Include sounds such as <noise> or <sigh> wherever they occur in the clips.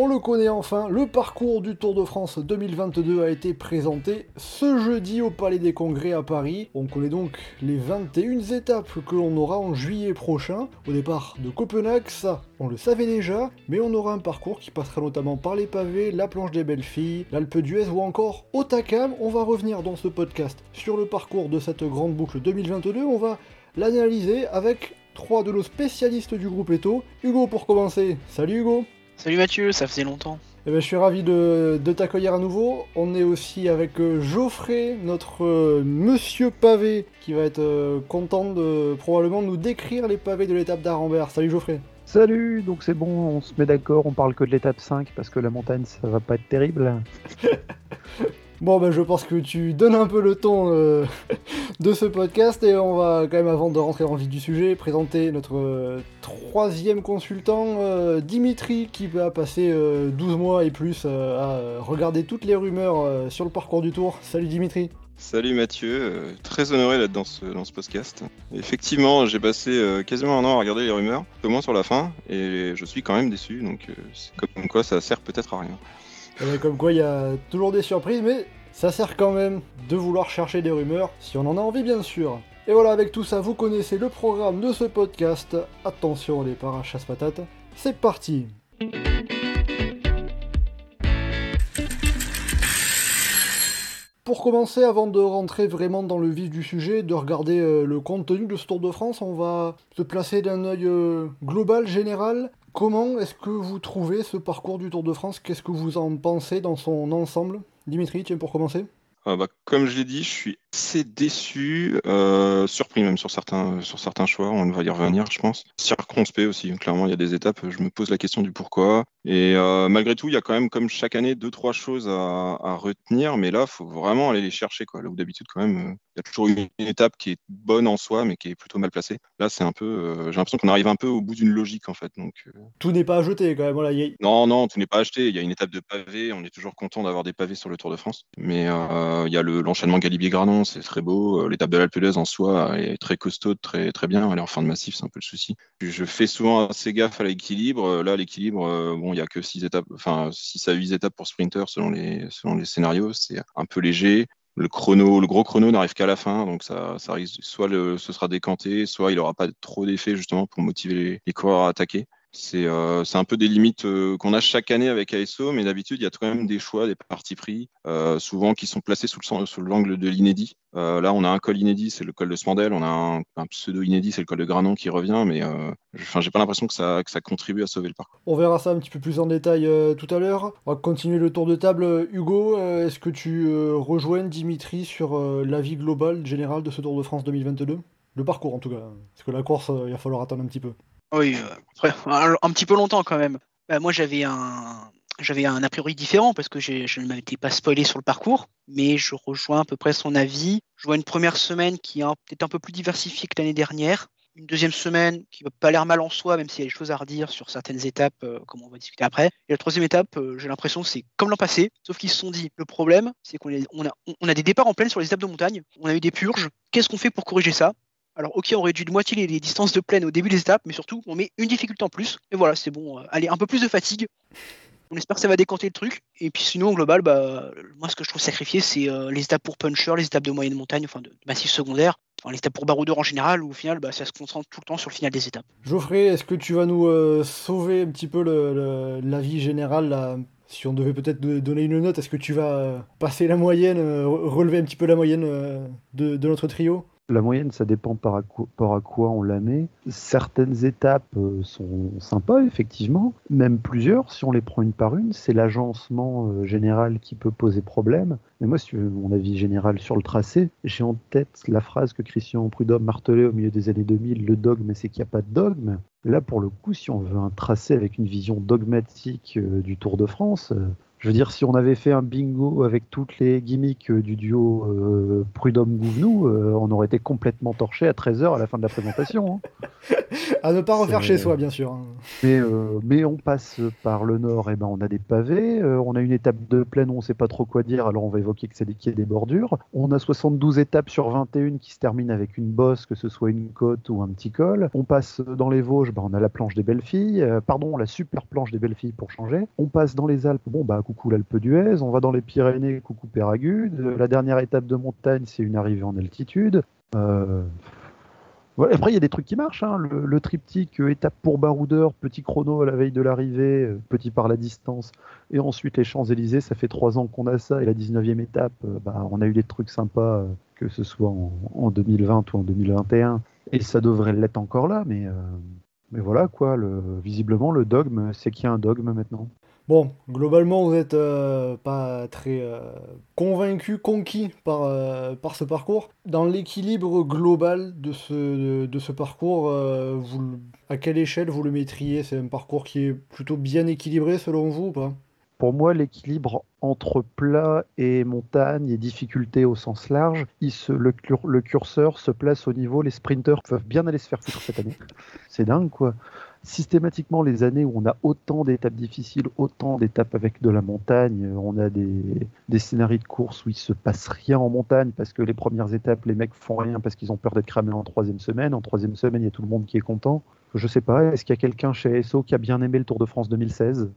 On le connaît enfin, le parcours du Tour de France 2022 a été présenté ce jeudi au Palais des Congrès à Paris. On connaît donc les 21 étapes que l'on aura en juillet prochain. Au départ de Copenhague, ça, on le savait déjà, mais on aura un parcours qui passera notamment par les pavés, la planche des belles filles, l'Alpe d'Huez ou encore Otakam. On va revenir dans ce podcast sur le parcours de cette grande boucle 2022. On va l'analyser avec trois de nos spécialistes du groupe Eto. Hugo pour commencer. Salut Hugo Salut Mathieu, ça faisait longtemps. Eh ben, je suis ravi de, de t'accueillir à nouveau. On est aussi avec euh, Geoffrey, notre euh, monsieur pavé, qui va être euh, content de probablement nous décrire les pavés de l'étape d'Arambert. Salut Geoffrey. Salut, donc c'est bon, on se met d'accord, on parle que de l'étape 5 parce que la montagne ça va pas être terrible. <laughs> Bon, ben je pense que tu donnes un peu le ton euh, <laughs> de ce podcast et on va quand même, avant de rentrer dans le vif du sujet, présenter notre euh, troisième consultant, euh, Dimitri, qui va passer 12 mois et plus à regarder toutes les rumeurs sur le parcours du tour. Salut Dimitri. Salut Mathieu, très honoré d'être dans ce, dans podcast. Effectivement, j'ai passé quasiment un an à regarder les rumeurs, au moins sur la fin, et je suis quand même déçu, donc comme quoi ça sert peut-être à rien. Eh ben, comme quoi, il y a toujours des surprises, mais ça sert quand même de vouloir chercher des rumeurs, si on en a envie bien sûr. Et voilà, avec tout ça, vous connaissez le programme de ce podcast. Attention les parachasse patates, c'est parti Pour commencer, avant de rentrer vraiment dans le vif du sujet, de regarder euh, le contenu de ce Tour de France, on va se placer d'un œil euh, global, général, Comment est-ce que vous trouvez ce parcours du Tour de France? Qu'est-ce que vous en pensez dans son ensemble? Dimitri, tiens, pour commencer. Ah bah, Comme je l'ai dit, je suis assez déçu, euh, surpris même sur certains, sur certains choix, on va y revenir, je pense. Circonspect aussi, clairement, il y a des étapes, je me pose la question du pourquoi. Et euh, malgré tout, il y a quand même, comme chaque année, deux, trois choses à, retenir, mais là, il faut vraiment aller les chercher. Quoi. Là où d'habitude, quand même, euh, il y a toujours une, étape qui est bonne en soi, mais qui est plutôt mal placée. Là, c'est un peu, j'ai l'impression qu'on arrive un peu au bout d'une logique, en fait. Donc, Tout n'est pas à jeter, quand même. Voilà, Non, non, tout n'est pas acheté. Il y a une étape de pavé, on est toujours content d'avoir des pavés sur le Tour de France. Mais il y a l'enchaînement Galibier-Granon, c'est très beau. Euh, l'étape de l'Alpe en soi est très costaud, très, très bien. Elle est en fin de massif, c'est un peu le souci. Je fais souvent assez gaffe à l'équilibre. Euh, là, l'équilibre, euh, bon, il n'y a que 6 étapes, enfin 6 à 8 étapes pour sprinter selon les, selon les scénarios. C'est un peu léger. Le chrono, le gros chrono n'arrive qu'à la fin, donc ça, ça risque, soit le, ce sera décanté, soit il n'aura pas trop d'effet justement pour motiver les, les coureurs à attaquer. C'est euh, un peu des limites euh, qu'on a chaque année avec ASO, mais d'habitude, il y a quand même des choix, des partis pris, euh, souvent qui sont placés sous l'angle de l'inédit. Là, on a un col inédit, c'est le col de Smandel, on a un, pseudo inédit, c'est le col de Granon qui revient, mais j'ai pas l'impression que ça, que ça contribue à sauver le parcours. On verra ça un petit peu plus en détail tout à l'heure. On va continuer le tour de table. Hugo, est-ce que tu rejoins Dimitri sur l'avis global, général de ce Tour de France 2022 Le parcours en tout cas, parce que la course, il va falloir attendre un petit peu. Oui, euh, un, petit peu longtemps quand même. Bah, moi, j'avais un, j'avais un a priori différent parce que je ne m'étais pas spoilé sur le parcours, mais je rejoins à peu près son avis. Je vois une première semaine qui est peut-être un peu plus diversifiée que l'année dernière. Une deuxième semaine qui va pas l'air mal en soi, même s'il y a des choses à redire sur certaines étapes, euh, comme on va discuter après. Et la troisième étape, euh, j'ai l'impression que c'est comme l'an passé, sauf qu'ils se sont dit, le problème, c'est qu'on on a, on a des départs en pleine sur les étapes de montagne, on a eu des purges. Qu'est-ce qu'on fait pour corriger ça? Alors, ok, on réduit de moitié les, distances de plaine au début des étapes, mais surtout, on met une difficulté en plus. Et voilà, c'est bon. Euh, allez, un peu plus de fatigue. On espère que ça va décanter le truc. Et puis sinon, au global, bah, moi, ce que je trouve sacrifié, c'est euh, les étapes pour puncher, les étapes de moyenne montagne, enfin de, massif secondaire, enfin, les étapes pour baroudeur en général, où au final, bah, ça se concentre tout le temps sur le final des étapes. Geoffrey, est-ce que tu vas nous euh, sauver un petit peu la vie générale si on devait peut-être donner une note, est-ce que tu vas passer la moyenne, relever un petit peu la moyenne de notre trio? La moyenne, ça dépend par à, quoi, on la met. Certaines étapes euh, sont sympas, effectivement, même plusieurs, si on les prend une par une. C'est l'agencement euh, général qui peut poser problème. Mais moi, si tu veux mon avis général sur le tracé, j'ai en tête la phrase que Christian Prudhomme martelait au milieu des années 2000, le dogme, c'est qu'il n'y a pas de dogme. Là, pour le coup, si on veut un tracé avec une vision dogmatique euh, du Tour de France, Je veux dire, si on avait fait un bingo avec toutes les gimmicks du duo euh, Prudhomme-Gouvenou, euh, on aurait été complètement torché à 13h à la fin de la présentation. hein. <laughs> À ne pas refaire chez soi, bien sûr. hein. Mais, euh, mais on passe par le nord, et ben on a des pavés. euh, on a une étape de plaine où on sait pas trop quoi dire, alors on va évoquer que c'est des, a des bordures. On a 72 étapes sur 21 qui se terminent avec une bosse, que ce soit une côte ou un petit col. On passe dans les Vosges, ben on a la planche des belles filles, euh, pardon, la super planche des belles filles pour changer. On passe dans les Alpes, bon bah coucou l'Alpe d'Huez. On va dans les Pyrénées, coucou Péragude. La dernière étape de montagne, c'est une arrivée en altitude. Euh, après, il y a des trucs qui marchent. hein. Le, triptyque, euh, étape pour baroudeur, petit chrono à la veille de l'arrivée, euh, petit par la distance, et ensuite les Champs-Élysées, ça fait trois ans qu'on a ça, et la 19e étape, bah, on a eu des trucs sympas, que ce soit en, en 2020 ou en 2021, et ça devrait l'être encore là, mais, voilà, quoi. Le, visiblement, le dogme, c'est qu'il y a un dogme maintenant. Bon, globalement, vous n'êtes pas très euh, convaincu, conquis par, euh, par ce parcours. Dans l'équilibre global de ce, de, ce parcours, euh, à quelle échelle vous le mettriez? C'est un parcours qui est plutôt bien équilibré selon vous ou pas? Pour moi, l'équilibre entre plat et montagne et difficulté au sens large, le, le curseur se place au niveau, les sprinters peuvent bien aller se faire foutre cette année. C'est dingue, quoi. Systématiquement, les années où on a autant d'étapes difficiles, autant d'étapes avec de la montagne, euh, on a des, scénarios de course où il se passe rien en montagne parce que les premières étapes, les mecs font rien parce qu'ils ont peur d'être cramés en troisième semaine. En troisième semaine, il y a tout le monde qui est content. Je sais pas, est-ce qu'il y a quelqu'un chez SO qui a bien aimé le Tour de France 2016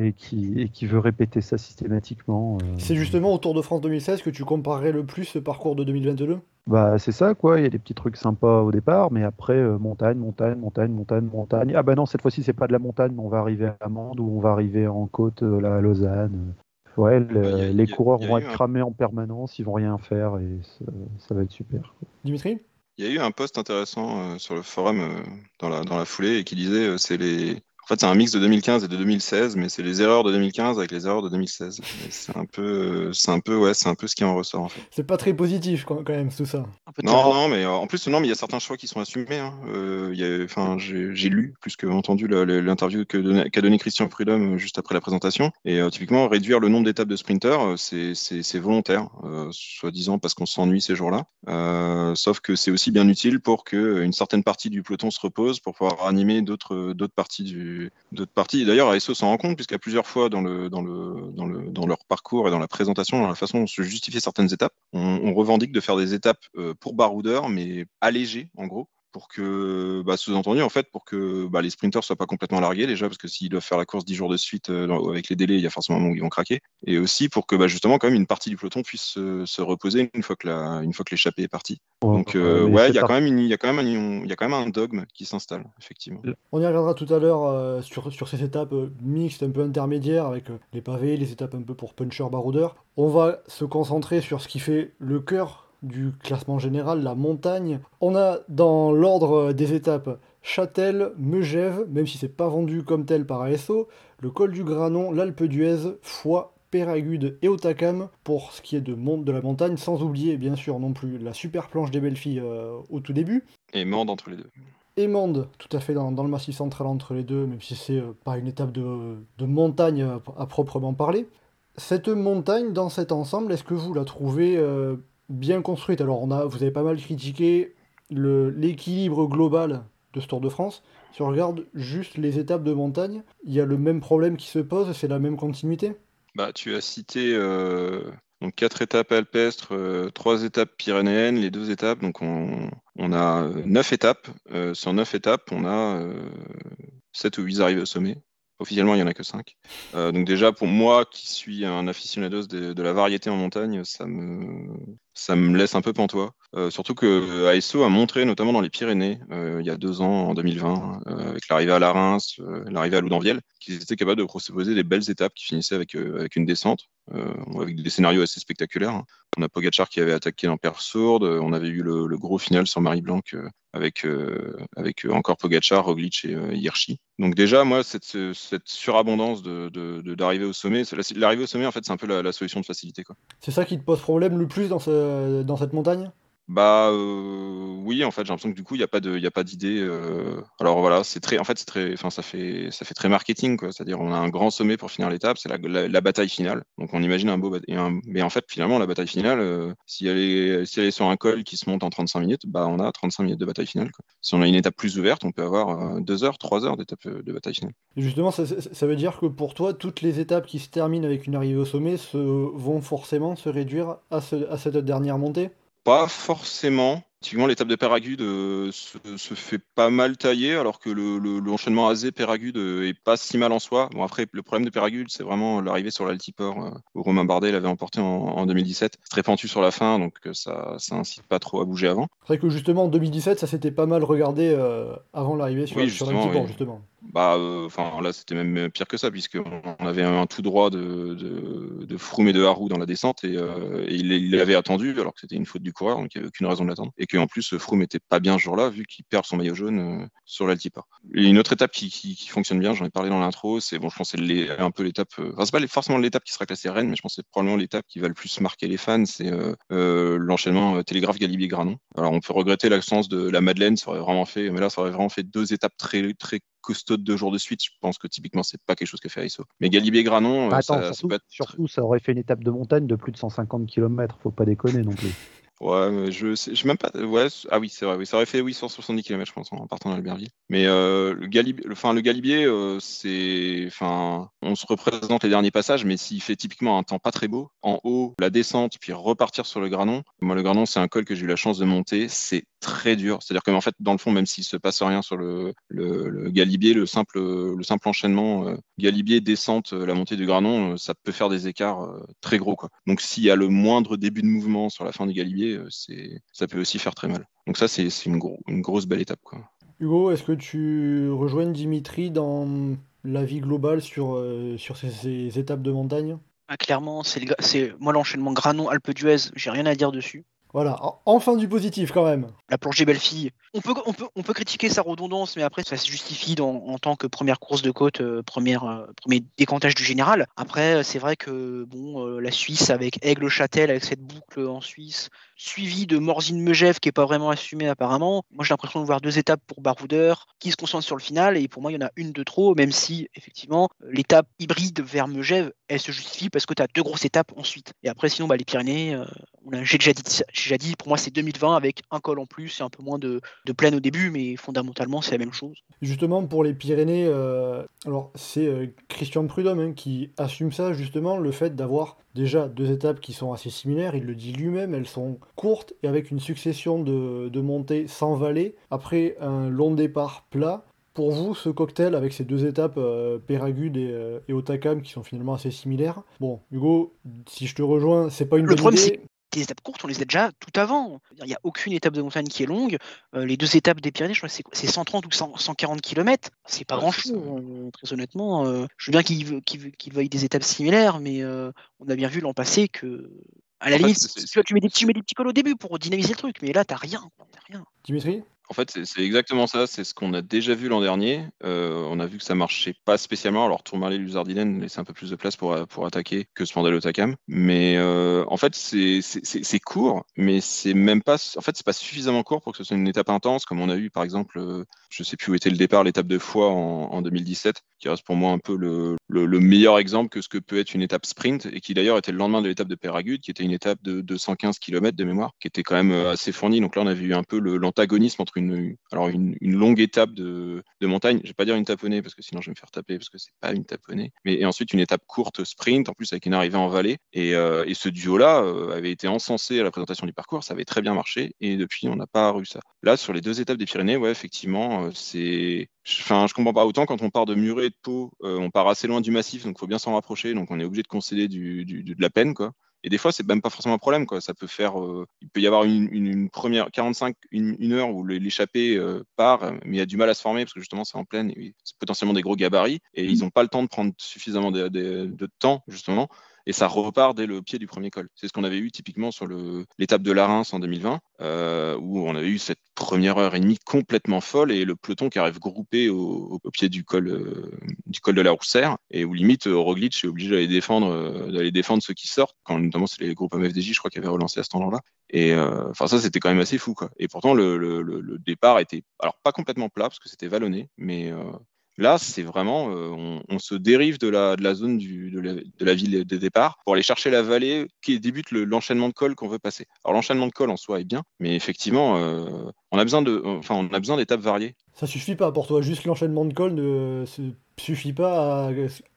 et qui, et qui veut répéter ça systématiquement. euh, C'est justement au Tour de France 2016 que tu comparerais le plus ce parcours de 2022 Bah, c'est ça, quoi. Il y a des petits trucs sympas au départ, mais après, euh, montagne, montagne, montagne, montagne, montagne. Ah bah non, cette fois-ci, c'est pas de la montagne, mais on va arriver à Amande ou on va arriver en côte, euh, là, à Lausanne. Ouais, le- Bah, y a- les a- coureurs vont être un- cramés en permanence, ils vont rien faire et ça, ça va être super. Dimitri? Il y a eu un post intéressant euh, sur le forum euh, dans, la, dans la foulée et qui disait euh, c'est les. En fait, c'est un mix de 2015 et de 2016, mais c'est les erreurs de 2015 avec les erreurs de 2016. Et C'est un peu, euh, c'est un peu, ouais, c'est un peu ce qui en ressort en fait. C'est pas très positif quand même tout ça. Non, non, mais euh, en plus, non, mais il y a certains choix qui sont assumés. hein. Euh, il y a- enfin, j'ai j'ai lu plus que entendu l'interview qu'a donné Christian Prudhomme juste après la présentation. Et euh, typiquement, réduire le nombre d'étapes de sprinter, c'est- c'est c'est volontaire, euh, soi-disant parce qu'on s'ennuie ces jours-là. Euh, sauf que c'est aussi bien utile pour que une certaine partie du peloton se repose pour pouvoir animer d'autres d'autres parties du d'autres parties. D'ailleurs, ASO s'en rend compte puisqu'à plusieurs fois dans le dans le dans le dans leur parcours et dans la présentation, dans la façon dont se justifier certaines étapes, on, on revendique de faire des étapes euh, pour baroudeurs, mais allégées en gros pour que, bah, sous-entendu, en fait, pour que bah, les sprinters soient pas complètement largués déjà, parce que s'ils doivent faire la course 10 jours de suite euh, avec les délais, il y a forcément un moment où ils vont craquer, et aussi pour que, bah, justement, quand même, une partie du peloton puisse se, se reposer une fois que la, une fois que l'échappée est partie. Donc, euh, ouais, il y a quand même une, il y a quand même un, il y a quand même un dogme qui s'installe, effectivement. On y reviendra tout à l'heure euh, sur, sur ces étapes euh, mixtes, un peu intermédiaires, avec euh, les pavés, les étapes un peu pour puncher, baroudeur. On va se concentrer sur ce qui fait le cœur du classement général, la montagne. On a dans l'ordre des étapes Châtel, Megève, même si c'est pas vendu comme tel par ASO, le col du Granon, l'Alpe d'Huez, Foix, Péragude et Otakam pour ce qui est de, mon- de la montagne, sans oublier bien sûr non plus la super planche des belles filles euh, au tout début. Et morde entre les deux. Émande, tout à fait dans, dans le massif central entre les deux, même si c'est euh, pas une étape de, de montagne euh, à proprement parler. Cette montagne, dans cet ensemble, est-ce que vous la trouvez euh, bien construite Alors, on a, vous avez pas mal critiqué l'équilibre global de ce Tour de France. Si on regarde juste les étapes de montagne, il y a le même problème qui se pose, c'est la même continuité. Bah, tu as cité euh, donc quatre étapes alpestres, euh, trois étapes pyrénéennes, les deux étapes. Donc on, on a euh, neuf étapes. Euh, sur neuf étapes, on a euh, sept ou huit arrivées au sommet. Officiellement, il n'y en a que cinq. Euh, donc déjà, pour moi, qui suis un aficionados de, de la variété en montagne, ça me, ça me laisse un peu pantois. Euh, surtout que ASO a montré, notamment dans les Pyrénées, euh, il y a deux ans, en 2020, euh, avec l'arrivée à la Reims, euh, l'arrivée à Loudanvielle, qu'ils étaient capables de proposer des belles étapes qui finissaient avec, euh, avec une descente, euh, avec des scénarios assez spectaculaires. On a Pogachar qui avait attaqué dans Perre Sourde, on avait eu le, gros final sur Marie-Blanc euh, avec, euh, avec euh, encore Pogachar, Roglic et euh, Hirschi. Donc déjà, moi, cette, ce- cette surabondance d'arriver au sommet, l'arrivée au sommet, en fait, c'est un peu la, la solution de facilité. C'est ça qui te pose problème le plus dans, ce- dans cette montagne? Bah euh, oui, en fait, j'ai l'impression que du coup, il n'y a pas de, a pas d'idée. euh, Alors voilà, c'est très, en fait, c'est très, enfin, ça fait, ça fait très marketing, quoi. C'est-à-dire, on a un grand sommet pour finir l'étape, c'est la, bataille finale. Donc, on imagine un beau, mais en fait, finalement, la bataille finale, euh, si elle est, si est sur un col qui se monte en 35 minutes, bah, on a 35 minutes de bataille finale. quoi. Si on a une étape plus ouverte, on peut avoir deux heures, trois heures d'étape de bataille finale. Justement, ça, veut dire que pour toi, toutes les étapes qui se terminent avec une arrivée au sommet se, vont forcément se réduire à cette dernière montée? Pas forcément. Typiquement, l'étape de Péragude euh, se, se fait pas mal tailler, alors que le- le- l'enchaînement Azé-Péragude euh, est pas si mal en soi. Bon, après, le problème de Péragude, c'est vraiment l'arrivée sur l'Altiport, euh, où Romain Bardet l'avait emporté en, en 2017. C'est très pentu sur la fin, donc euh, ça, ça incite pas trop à bouger avant. C'est vrai que justement, en 2017, ça s'était pas mal regardé euh, avant l'arrivée sur, Oui, sur justement, l'Altiport, oui. justement. Bah, euh, enfin, là, c'était même pire que ça, puisqu'on avait un tout droit de, de, Froome et de Harou dans la descente, et, euh, il l'avait attendu, alors que c'était une faute du coureur, donc il n'y avait aucune raison de l'attendre. Et qu'en plus, Froome était pas bien ce jour-là, vu qu'il perd son maillot jaune euh, sur l'Altiport. Et une autre étape qui, fonctionne bien, j'en ai parlé dans l'intro, c'est, bon, je pense que c'est un peu l'étape, enfin, c'est pas forcément l'étape qui sera classée Rennes, mais je pense que c'est probablement l'étape qui va le plus marquer les fans, c'est l'enchaînement Télégraphe Galibier-Granon. Alors, on peut regretter l'absence de la Madeleine, ça aurait vraiment fait, mais là, ça aurait vraiment fait deux étapes très, très costaudes deux jours de suite. Je pense que typiquement, c'est pas quelque chose que fait Aiso. Mais Galibier-Granon, Bah, euh, attends, ça, ça surtout, peut être. surtout, ça aurait fait une étape de montagne de plus de 150 km, faut pas déconner non plus. <laughs> Ouais, je sais, je même pas. Ouais, ah oui, c'est vrai. Oui, ça aurait fait oui 170 km, je pense, en partant d'Albertville. Mais euh, le Galibier, le, enfin, le Galibier, euh, c'est, enfin, on se représente les derniers passages, mais s'il fait typiquement un temps pas très beau, en haut, la descente, puis repartir sur le Granon. Moi, le Granon, c'est un col que j'ai eu la chance de monter. C'est très dur. C'est-à-dire qu'en fait, dans le fond, même s'il se passe rien sur le, le, le Galibier, le simple, le simple enchaînement euh, Galibier descente, euh, la montée du Granon, euh, ça peut faire des écarts euh, très gros, quoi. Donc, s'il y a le moindre début de mouvement sur la fin du Galibier, euh, c'est, ça peut aussi faire très mal. Donc ça, c'est une, gros- une grosse belle étape, quoi. Hugo, est-ce que tu rejoins Dimitri dans l'avis global sur, euh, sur ces, ces étapes de montagne? Ah, clairement, c'est moi l'enchaînement Granon-Alpe d'Huez, j'ai rien à dire dessus. Voilà, en- enfin du positif quand même. La plongée belle-fille. On peut, on, peut, critiquer sa redondance, mais après, ça se justifie en tant que première course de côte, euh, première, euh, premier décantage du général. Après, euh, c'est vrai que bon, la Suisse avec Aigle-Châtel, avec cette boucle en Suisse, suivie de Morzine-Megève, qui est pas vraiment assumée apparemment. Moi, j'ai l'impression de voir deux étapes pour Baroudeur, qui se concentrent sur le final, et pour moi, il y en a une de trop, même si, effectivement, l'étape hybride vers Megève, elle se justifie parce que tu as deux grosses étapes ensuite. Et après, sinon, bah, les Pyrénées, j'ai déjà déjà dit, pour moi, c'est 2020 avec un col en plus et un peu moins de, de plaine au début, mais fondamentalement, c'est la même chose. Justement, pour les Pyrénées, euh, alors c'est euh, Christian Prudhomme hein, qui assume ça, justement, le fait d'avoir déjà deux étapes qui sont assez similaires, il le dit lui-même, elles sont courtes et avec une succession de, de montées sans vallée, après un long départ plat. Pour vous, ce cocktail avec ces deux étapes, euh, Péragude et, euh, et Otakam, qui sont finalement assez similaires, bon, Hugo, si je te rejoins, c'est pas une Le bonne problème, idée. Les étapes courtes, on les a déjà tout avant. Il n'y a aucune étape de montagne qui est longue. Euh, les deux étapes des Pyrénées, je crois que c'est quoi? C'est 130 ou 100 140 km. C'est pas Ouais, grand c'est chose, ça. très honnêtement. Euh, je veux bien qu'ils ve- qu'ils ve- qu'ils veuillent des étapes similaires, mais euh, on a bien vu l'an passé que, à la En limite, tu, vois, tu mets des, tu mets des petits cols au début pour dynamiser le truc, mais là, t'as rien. T'as rien. Dimitri En fait, c'est exactement ça. C'est ce qu'on a déjà vu l'an dernier. Euh, on a vu que ça marchait pas spécialement. Alors, Tourmalet, Luzardinen laissait un peu plus de place pour, pour attaquer que Spandal Otakam. Mais euh, en fait, c'est court, mais c'est même pas. En fait, c'est pas suffisamment court pour que ce soit une étape intense, comme on a eu par exemple. euh, je sais plus où était le départ, l'étape de Foix en, en 2017, qui reste pour moi un peu le, le, le meilleur exemple que ce que peut être une étape sprint, et qui d'ailleurs était le lendemain de l'étape de Péragude, qui était une étape de 215 km de mémoire, qui était quand même euh, assez fournie. Donc là, on avait eu un peu l'antagonisme entre une, alors une, longue étape de, montagne, je vais pas dire une taponnée, parce que sinon je vais me faire taper, parce que c'est pas une taponnée, mais ensuite une étape courte sprint, en plus avec une arrivée en vallée. Et, euh, ce duo-là euh, avait été encensé à la présentation du parcours, ça avait très bien marché, et depuis, on n'a pas eu ça. Là, sur les deux étapes des Pyrénées, ouais, effectivement, euh, c'est. Enfin, je comprends pas autant quand on part de Muret et de Pau, euh, on part assez loin du massif, donc il faut bien s'en rapprocher, donc on est obligé de concéder de la peine, quoi. Et des fois, c'est même pas forcément un problème, quoi. Ça peut faire, euh, il peut y avoir une, une- une première 45, une, une heure où l'échappée euh, part, mais il y a du mal à se former parce que justement c'est en pleine, c'est potentiellement des gros gabarits et ils n'ont pas le temps de prendre suffisamment de, de- de temps justement. Et ça repart dès le pied du premier col. C'est ce qu'on avait eu typiquement sur l'étape de la Reims en 2020, où on avait eu cette première heure et demie complètement folle et le peloton qui arrive groupé au, pied du col, du col de la Roussère et où limite Roglic est obligé d'aller défendre, ceux qui sortent, notamment c'est les groupes MFDJ, je crois, qui avaient relancé à ce temps-là. Et enfin ça c'était quand même assez fou quoi. Et pourtant le, départ était alors pas complètement plat parce que c'était vallonné, mais Là, c'est vraiment, euh, on, se dérive de la, de la zone du, de, la, de, la, ville de départ pour aller chercher la vallée qui débute l'enchaînement de col qu'on veut passer. Alors l'enchaînement de col en soi est bien, mais effectivement, euh, on a besoin de, enfin, on a besoin d'étapes variées. Ça suffit pas pour toi, juste l'enchaînement de col ne suffit pas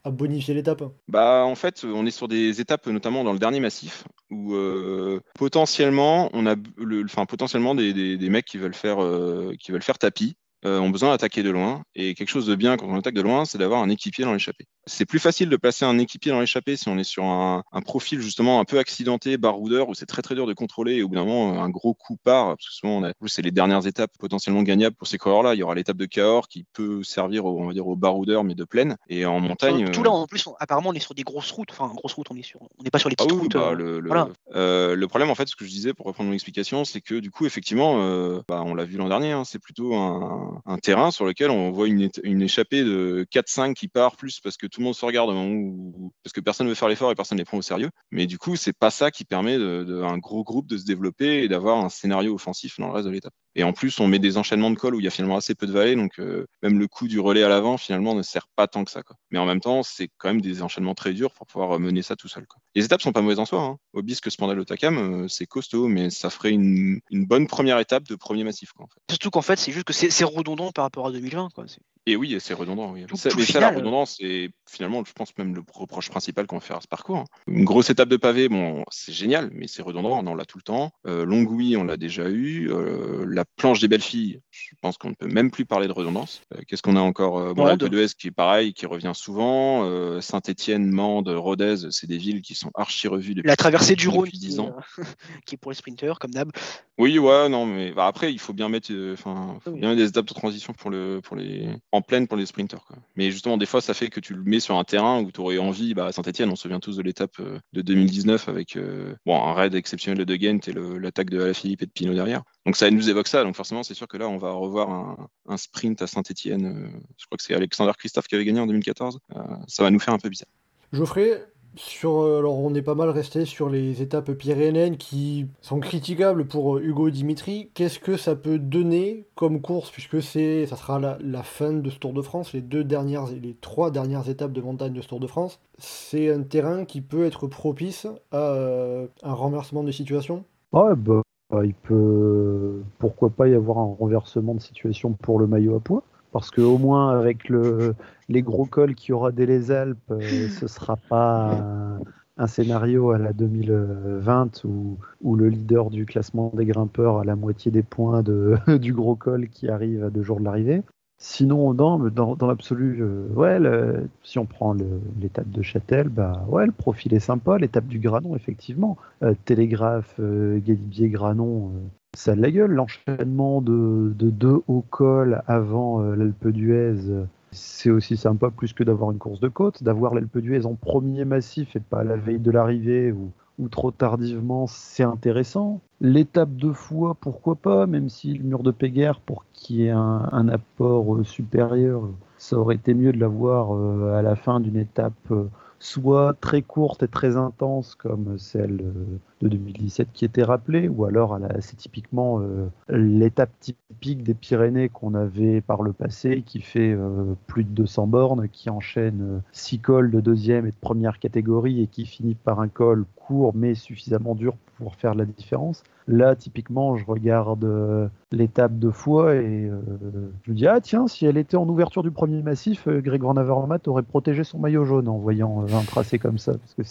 à, bonifier l'étape. Bah en fait, on est sur des étapes, notamment dans le dernier massif, où euh, potentiellement on a, le, enfin potentiellement des, des, des, mecs qui veulent faire, qui veulent faire tapis ont besoin d'attaquer de loin. Et quelque chose de bien quand on attaque de loin, c'est d'avoir un équipier dans l'échappée. C'est plus facile de placer un équipier dans l'échappée si on est sur un, profil justement un peu accidenté, baroudeur, où c'est très très dur de contrôler et au bout d'un moment, un gros coup part, parce que souvent, c'est les dernières étapes potentiellement gagnables pour ces coureurs-là. Il y aura l'étape de Cahors qui peut servir, au, on va dire, au baroudeur, mais de plaine. Et en montagne. Tout là, en plus, apparemment, on est sur des grosses routes. Enfin, grosses routes, on est sur, on n'est pas sur les petites ah routes. Bah, euh, euh, le, problème, en fait, ce que je disais pour reprendre mon explication, c'est que du coup, effectivement, bah, on l'a vu l'an dernier, hein, c'est plutôt un, un terrain sur lequel on voit une, échappée de 4-5 qui part plus parce que tout le monde se regarde au parce que personne ne veut faire l'effort et personne ne les prend au sérieux. Mais du coup, c'est pas ça qui permet de, un gros groupe de se développer et d'avoir un scénario offensif dans le reste de l'étape. Et en plus, on met des enchaînements de col où il y a finalement assez peu de vallées, donc euh, même le coup du relais à l'avant finalement ne sert pas tant que ça. Mais en même temps, c'est quand même des enchaînements très durs pour pouvoir euh, mener ça tout seul. Les étapes sont pas mauvaises en soi. Hein. Obisque, Spandal, Otakam, euh, c'est costaud, mais ça ferait une, bonne première étape de premier massif. Quoi. Surtout qu'en fait, c'est juste que c'est redondant par rapport à 2020. Quoi. Et oui, c'est redondant. Oui. mais ça, la redondance, c'est finalement, je pense, même le reproche principal qu'on va faire à ce parcours. Une grosse étape de pavé, bon, c'est génial, mais c'est redondant, on l'a tout le temps. Euh, Longouille, on l'a déjà eu. Euh, la planche des belles filles, je pense qu'on ne peut même plus parler de redondance. Euh, qu'est-ce qu'on a encore euh, Bon, Alpe d'Huez qui est pareil, qui revient souvent. Euh, Saint-Etienne, Mende, Rodez, c'est des villes qui sont archi revues depuis La traversée du Rhône, 10 ans. <laughs> qui est pour les sprinteurs, comme d'hab. Oui, ouais, non, mais bah, après, il faut bien mettre, enfin, bien mettre des étapes de transition pour, le, pour les, en pleine pour les sprinters. Quoi. Mais justement, des fois, ça fait que tu le mets sur un terrain où tu aurais envie, bah, à Saint-Etienne, on se souvient tous de l'étape euh, de 2019 avec euh, bon, un raid exceptionnel de Ghent et l'attaque de Alaphilippe et de Pinot derrière. Donc ça nous évoque ça. Donc forcément, c'est sûr que là, on va revoir un, sprint à Saint-Etienne. Euh, je crois que c'est Alexander Christophe qui avait gagné en 2014. ça va nous faire un peu bizarre. Geoffrey, sur, euh, alors on est pas mal resté sur les étapes pyrénéennes qui sont critiquables pour euh, Hugo Dimitri. Qu'est-ce que ça peut donner comme course puisque c'est ça sera la, fin de ce Tour de France, les deux dernières les trois dernières étapes de montagne de ce Tour de France? C'est un terrain qui peut être propice à euh, un renversement de situation? Ouais, bah, il peut pourquoi pas y avoir un renversement de situation pour le maillot à poids? Parce que au moins avec le, les gros cols qu'il y aura dès les Alpes, euh, <laughs> ce sera pas un, scénario à la 2020 où, où, le leader du classement des grimpeurs a la moitié des points de, <laughs> du gros col qui arrive à deux jours de l'arrivée. Sinon, dans, dans, dans l'absolu, euh, ouais, si on prend l'étape de Châtel, bah ouais, le profil est sympa. L'étape du Granon, effectivement. Euh, Télégraphe, Galibier, Granon, ça a de la gueule. L'enchaînement de, de, deux hauts cols avant l'Alpe d'Huez, c'est aussi sympa plus que d'avoir une course de côte. D'avoir l'Alpe d'Huez en premier massif et pas à la veille de l'arrivée ou, trop tardivement, c'est intéressant. L'étape de foi, pourquoi pas, même si le mur de Péguerre, pour qu'il y ait un, apport euh, supérieur, ça aurait été mieux de l'avoir euh, à la fin d'une étape soit très courte et très intense comme celle de 2017 qui était rappelée, ou alors c'est typiquement euh, l'étape typique des Pyrénées qu'on avait par le passé, qui fait euh, plus de 200 bornes, qui enchaîne 6 euh, cols de deuxième et de première catégorie et qui finit par un col court mais suffisamment dur pour faire la différence. Là, typiquement, je regarde l'étape de fois et je me dis ah tiens, si elle était en ouverture du premier massif, euh, Greg Van aurait protégé son maillot jaune en voyant un tracé comme ça, parce que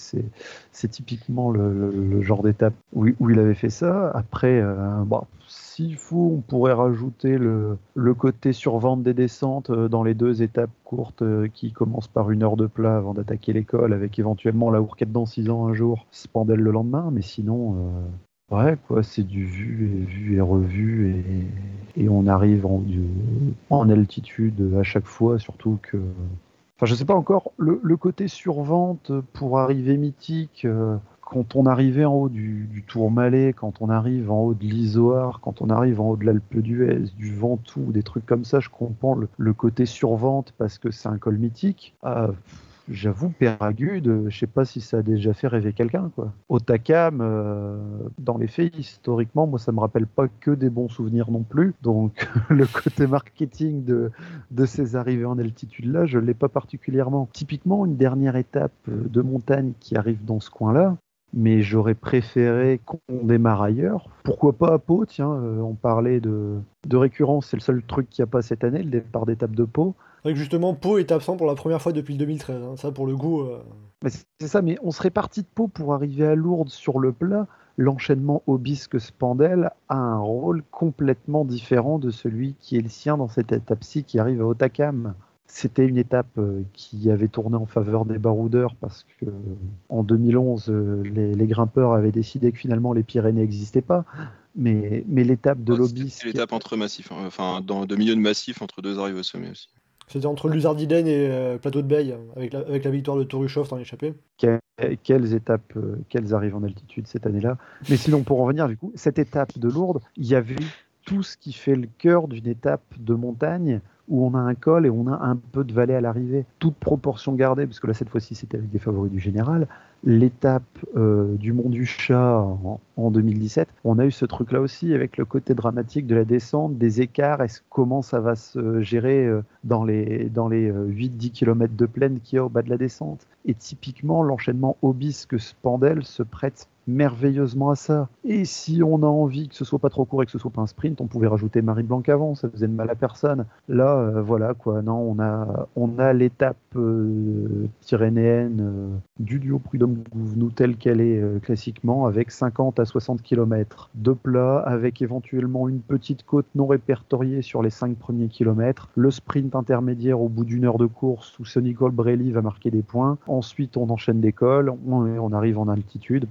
c'est typiquement le, genre d'étape où, il avait fait ça. Après, bon, s'il faut, on pourrait rajouter le, le côté survente des descentes dans les deux étapes courtes qui commencent par une heure de plat avant d'attaquer l'école, avec éventuellement la ourquette dans 6 ans un jour, Spandel le lendemain, mais sinon, Ouais, quoi, c'est du vu et vu et revu et, et on arrive en, en, altitude à chaque fois, surtout que Enfin, je sais pas encore, le, le côté survente pour arriver mythique, euh, quand on arrivait en haut du, du Tourmalet, quand on arrive en haut de l'Isoire, quand on arrive en haut de l'Alpe d'Huez, du Ventoux, des trucs comme ça, je comprends le, côté survente parce que c'est un col mythique. Ah, J'avoue, Péragude, je sais pas si ça a déjà fait rêver quelqu'un. quoi. Otakam, euh, dans les faits, historiquement, moi, ça me rappelle pas que des bons souvenirs non plus. Donc, <laughs> le côté marketing de, de ces arrivées en altitude-là, je l'ai pas particulièrement. Typiquement, une dernière étape de montagne qui arrive dans ce coin-là, mais j'aurais préféré qu'on démarre ailleurs. Pourquoi pas à Pau Tiens, euh, on parlait de, de récurrence, c'est le seul truc qu'il n'y a pas cette année, le départ d'étape de Pau. C'est vrai que justement, Pau est absent pour la première fois depuis le 2013. hein. Ça, pour le coup. euh, Mais c'est c'est ça, mais on serait parti de Pau pour arriver à Lourdes sur le plat. L'enchaînement Obisque-Spandel a un rôle complètement différent de celui qui est le sien dans cette étape-ci qui arrive à Otakam. C'était une étape euh, qui avait tourné en faveur des baroudeurs parce que en 2011, euh, les, les grimpeurs avaient décidé que finalement les Pyrénées n'existaient pas. Mais, mais l'étape de Ouais, C'est l'étape entre massifs, hein, enfin dans de milieu de massif entre deux arrivées au sommet aussi. C'était entre Luzardiden et euh, Plateau de Beille, avec la, avec la victoire de Torushov dans l'échappée. que- quelles étapes, euh, quelles arrivent en altitude cette année-là? Mais sinon, pour en revenir, du coup, cette étape de Lourdes, il y avait tout ce qui fait le cœur d'une étape de montagne où on a un col et on a un peu de vallée à l'arrivée. Toute proportion gardée, parce que là, cette fois-ci, c'était avec des favoris du général. L'étape euh, du Mont du Chat en, en 2017, on a eu ce truc-là aussi avec le côté dramatique de la descente, des écarts, est-ce comment ça va se gérer euh, dans les, dans les euh, 8-10 km de plaine qu'il y a au bas de la descente. Et typiquement, l'enchaînement Obisque-Spandel se prête merveilleusement à ça. Et si on a envie que ce soit pas trop court et que ce soit pas un sprint, on pouvait rajouter Marie Blanc avant, ça faisait de mal à personne. Là, euh, voilà quoi, non, on a, l'étape euh, euh, du duo Prud'homme Gouvenou telle qu'elle est euh, classiquement, avec 50 à 60 km de plat, avec éventuellement une petite côte non répertoriée sur les 5 premiers kilomètres, le sprint intermédiaire au bout d'une heure de course où Sonny Colbrelli va marquer des points. Ensuite, on enchaîne des cols, on, on arrive en altitude.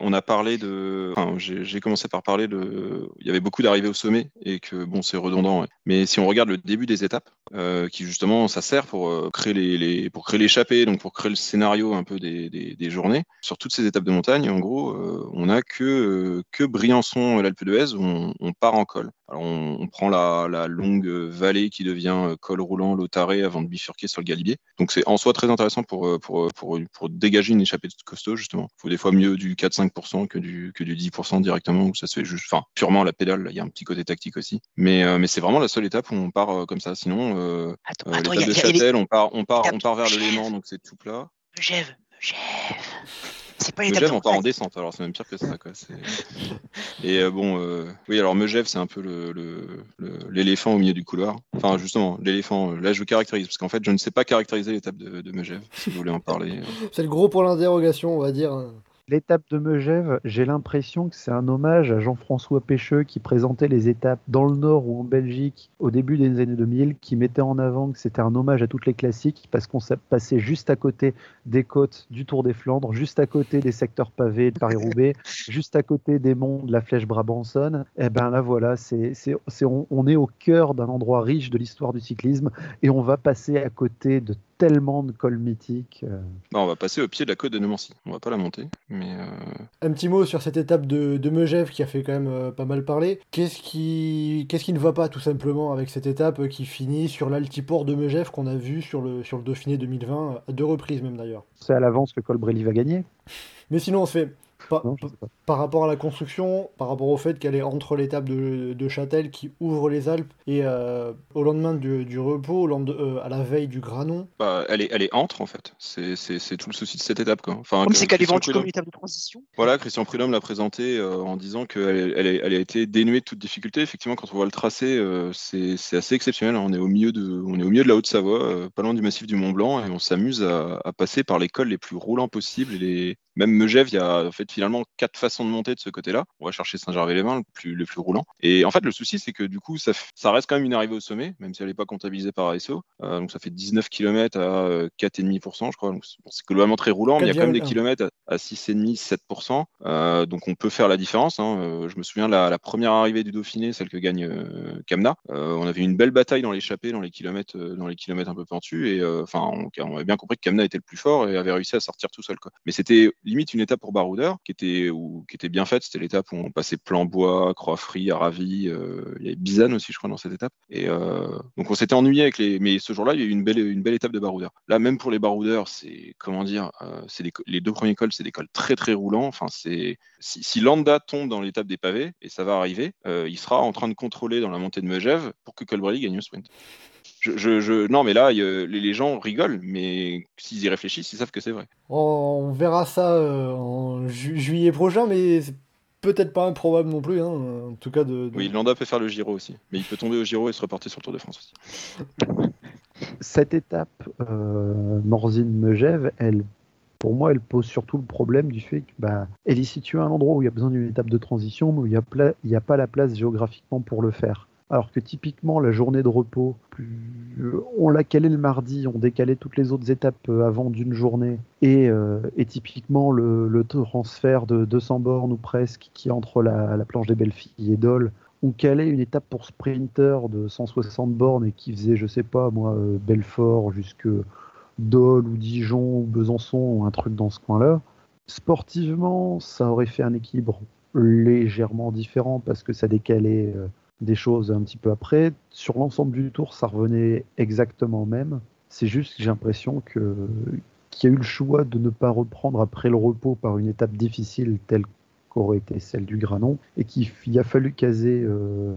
On a parlé de. J'ai commencé par parler de. Il y avait beaucoup d'arrivées au sommet et que bon, c'est redondant. Mais si on regarde le début des étapes, euh, qui justement, ça sert pour euh, créer les, l'échappée, donc pour créer le scénario un peu des, des, journées. Sur toutes ces étapes de montagne, en gros, euh, on a que que Briançon, et l'Alpe d'Huez, où on, part en col. Alors on, prend la, la longue vallée qui devient col roulant, Lotaré, avant de bifurquer sur le Galibier. Donc c'est en soi très intéressant pour pour pour, pour dégager une échappée costaud justement. Il faut des fois mieux du 4-5% que du, que du 10% directement, où ça se fait juste, enfin, purement la pédale, il y a un petit côté tactique aussi. Mais, euh, mais c'est vraiment la seule étape où on part euh, comme ça. Sinon, euh, euh, l'étape de Châtel, on part, on part, on part vers le Chèvre. donc c'est tout plat. Megève, Megève. C'est pas Le l'étape Megève, on part en descente, alors c'est même pire que ça. Quoi. Et euh, bon, euh, oui, alors Megève, c'est un peu le- le- le- l'éléphant au milieu du couloir. Enfin, justement, l'éléphant, là je caractérise, parce qu'en fait, je ne sais pas caractériser l'étape de, de Megève, si vous voulez en parler. C'est le gros point d'interrogation, on va dire. L'étape de Megève, j'ai l'impression que c'est un hommage à Jean-François Pêcheux qui présentait les étapes dans le Nord ou en Belgique au début des années 2000, qui mettait en avant que c'était un hommage à toutes les classiques parce qu'on s'est passé juste à côté des côtes du Tour des Flandres, juste à côté des secteurs pavés de Paris-Roubaix, <laughs> juste à côté des monts de la Flèche Brabançonne. Et ben là voilà, c'est- on est au cœur d'un endroit riche de l'histoire du cyclisme et on va passer à côté de tellement de cols mythiques. euh, Non, on va passer au pied de la côte de Nemancy. On va pas la monter, mais euh, Un petit mot sur cette étape de, de Megève qui a fait quand même euh, pas mal parler. Qu'est-ce qui, qu'est-ce qui ne va pas tout simplement avec cette étape qui finit sur l'altiport de Megève qu'on a vu sur le, sur le Dauphiné 2020, euh, à deux reprises même d'ailleurs? C'est à l'avance que Colbrelli va gagner. Mais sinon on se fait... Par, Non, rapport à la construction, par rapport au fait qu'elle est entre l'étape de, de Châtel qui ouvre les Alpes et euh, au lendemain du, du repos, au lende- euh, à la veille du Granon, bah, elle, est, elle est entre en fait. C'est, c'est, c'est tout le souci de cette étape. Quoi. Enfin, Comme c'est qu'elle est vendue comme une étape de transition. Voilà, Christian Prudhomme l'a présenté euh, en disant qu'elle elle, est- elle a été dénuée de toute difficulté. Effectivement, quand on voit le tracé, euh, c'est c'est assez exceptionnel. On est au milieu de, on est au milieu de la Haute-Savoie, euh, pas loin du massif du Mont Blanc, et on s'amuse à, à passer par les cols les plus roulants possibles. Et les... Même Megève, il y a en fait finalement quatre façons de monter de ce côté-là. On va chercher Saint-Gervais-les-Bains, le plus, le plus roulant. Et en fait, le souci, c'est que du coup, ça, reste quand même une arrivée au sommet, même si elle n'est pas comptabilisée par ASO. Euh, donc ça fait 19 km à euh, 4,5%, je crois. Donc c'est globalement très roulant, mais il y a quand même des 4,1. kilomètres. à- à 6,5, 7%. Euh, donc on peut faire la différence. Hein. Euh, je me souviens la, la première arrivée du Dauphiné, celle que gagne euh, Kamna. on avait une belle bataille dans l'échappée, dans les kilomètres, dans les kilomètres un peu pentus, et enfin on, on, avait bien compris que Kamna était le plus fort et avait réussi à sortir tout seul. Quoi. Mais c'était limite une étape pour Baroudeur qui était ou, qui était bien faite. C'était l'étape où on passait plein bois, Croix-Frie, Aravi. il y avait Bizane aussi, je crois, dans cette étape. Et donc on s'était ennuyé avec les. Mais ce jour-là, il y a eu une belle, une belle étape de Baroudeur. Là, même pour les Baroudeurs, c'est comment dire, c'est les, deux premiers cols c'est des cols très très roulants. Enfin, c'est si, Landa tombe dans l'étape des pavés, et ça va arriver, euh, il sera en train de contrôler dans la montée de Megève pour que Colbrelli gagne le sprint. Je, non, mais là, les, gens rigolent, mais s'ils y réfléchissent, ils savent que c'est vrai. On verra ça euh, en juillet prochain, mais c'est peut-être pas improbable non plus. Hein, en tout cas, de, Oui, Landa peut faire le Giro aussi, mais il peut tomber au Giro et se reporter sur le Tour de France aussi. <laughs> Cette étape, euh, Morzine-Megève, elle pour moi, elle pose surtout le problème du fait qu'elle bah, est située à un endroit où il y a besoin d'une étape de transition, mais où il n'y a, pas la place géographiquement pour le faire. Alors que typiquement, la journée de repos, on l'a calé le mardi, on décalé toutes les autres étapes euh, avant d'une journée, euh, et, typiquement le, transfert de 200 bornes ou presque qui entre la, planche des belles filles et Dole, on calait une étape pour sprinter de 160 bornes et qui faisait, je sais pas moi, euh, Belfort jusque Dole ou Dijon ou Besançon ou un truc dans ce coin-là. Sportivement, ça aurait fait un équilibre légèrement différent parce que ça décalait euh, des choses un petit peu après. Sur l'ensemble du tour, ça revenait exactement au même. C'est juste que j'ai l'impression que qu'il y a eu le choix de ne pas reprendre après le repos par une étape difficile telle qu'aurait été celle du Granon et qu'il a fallu caser euh,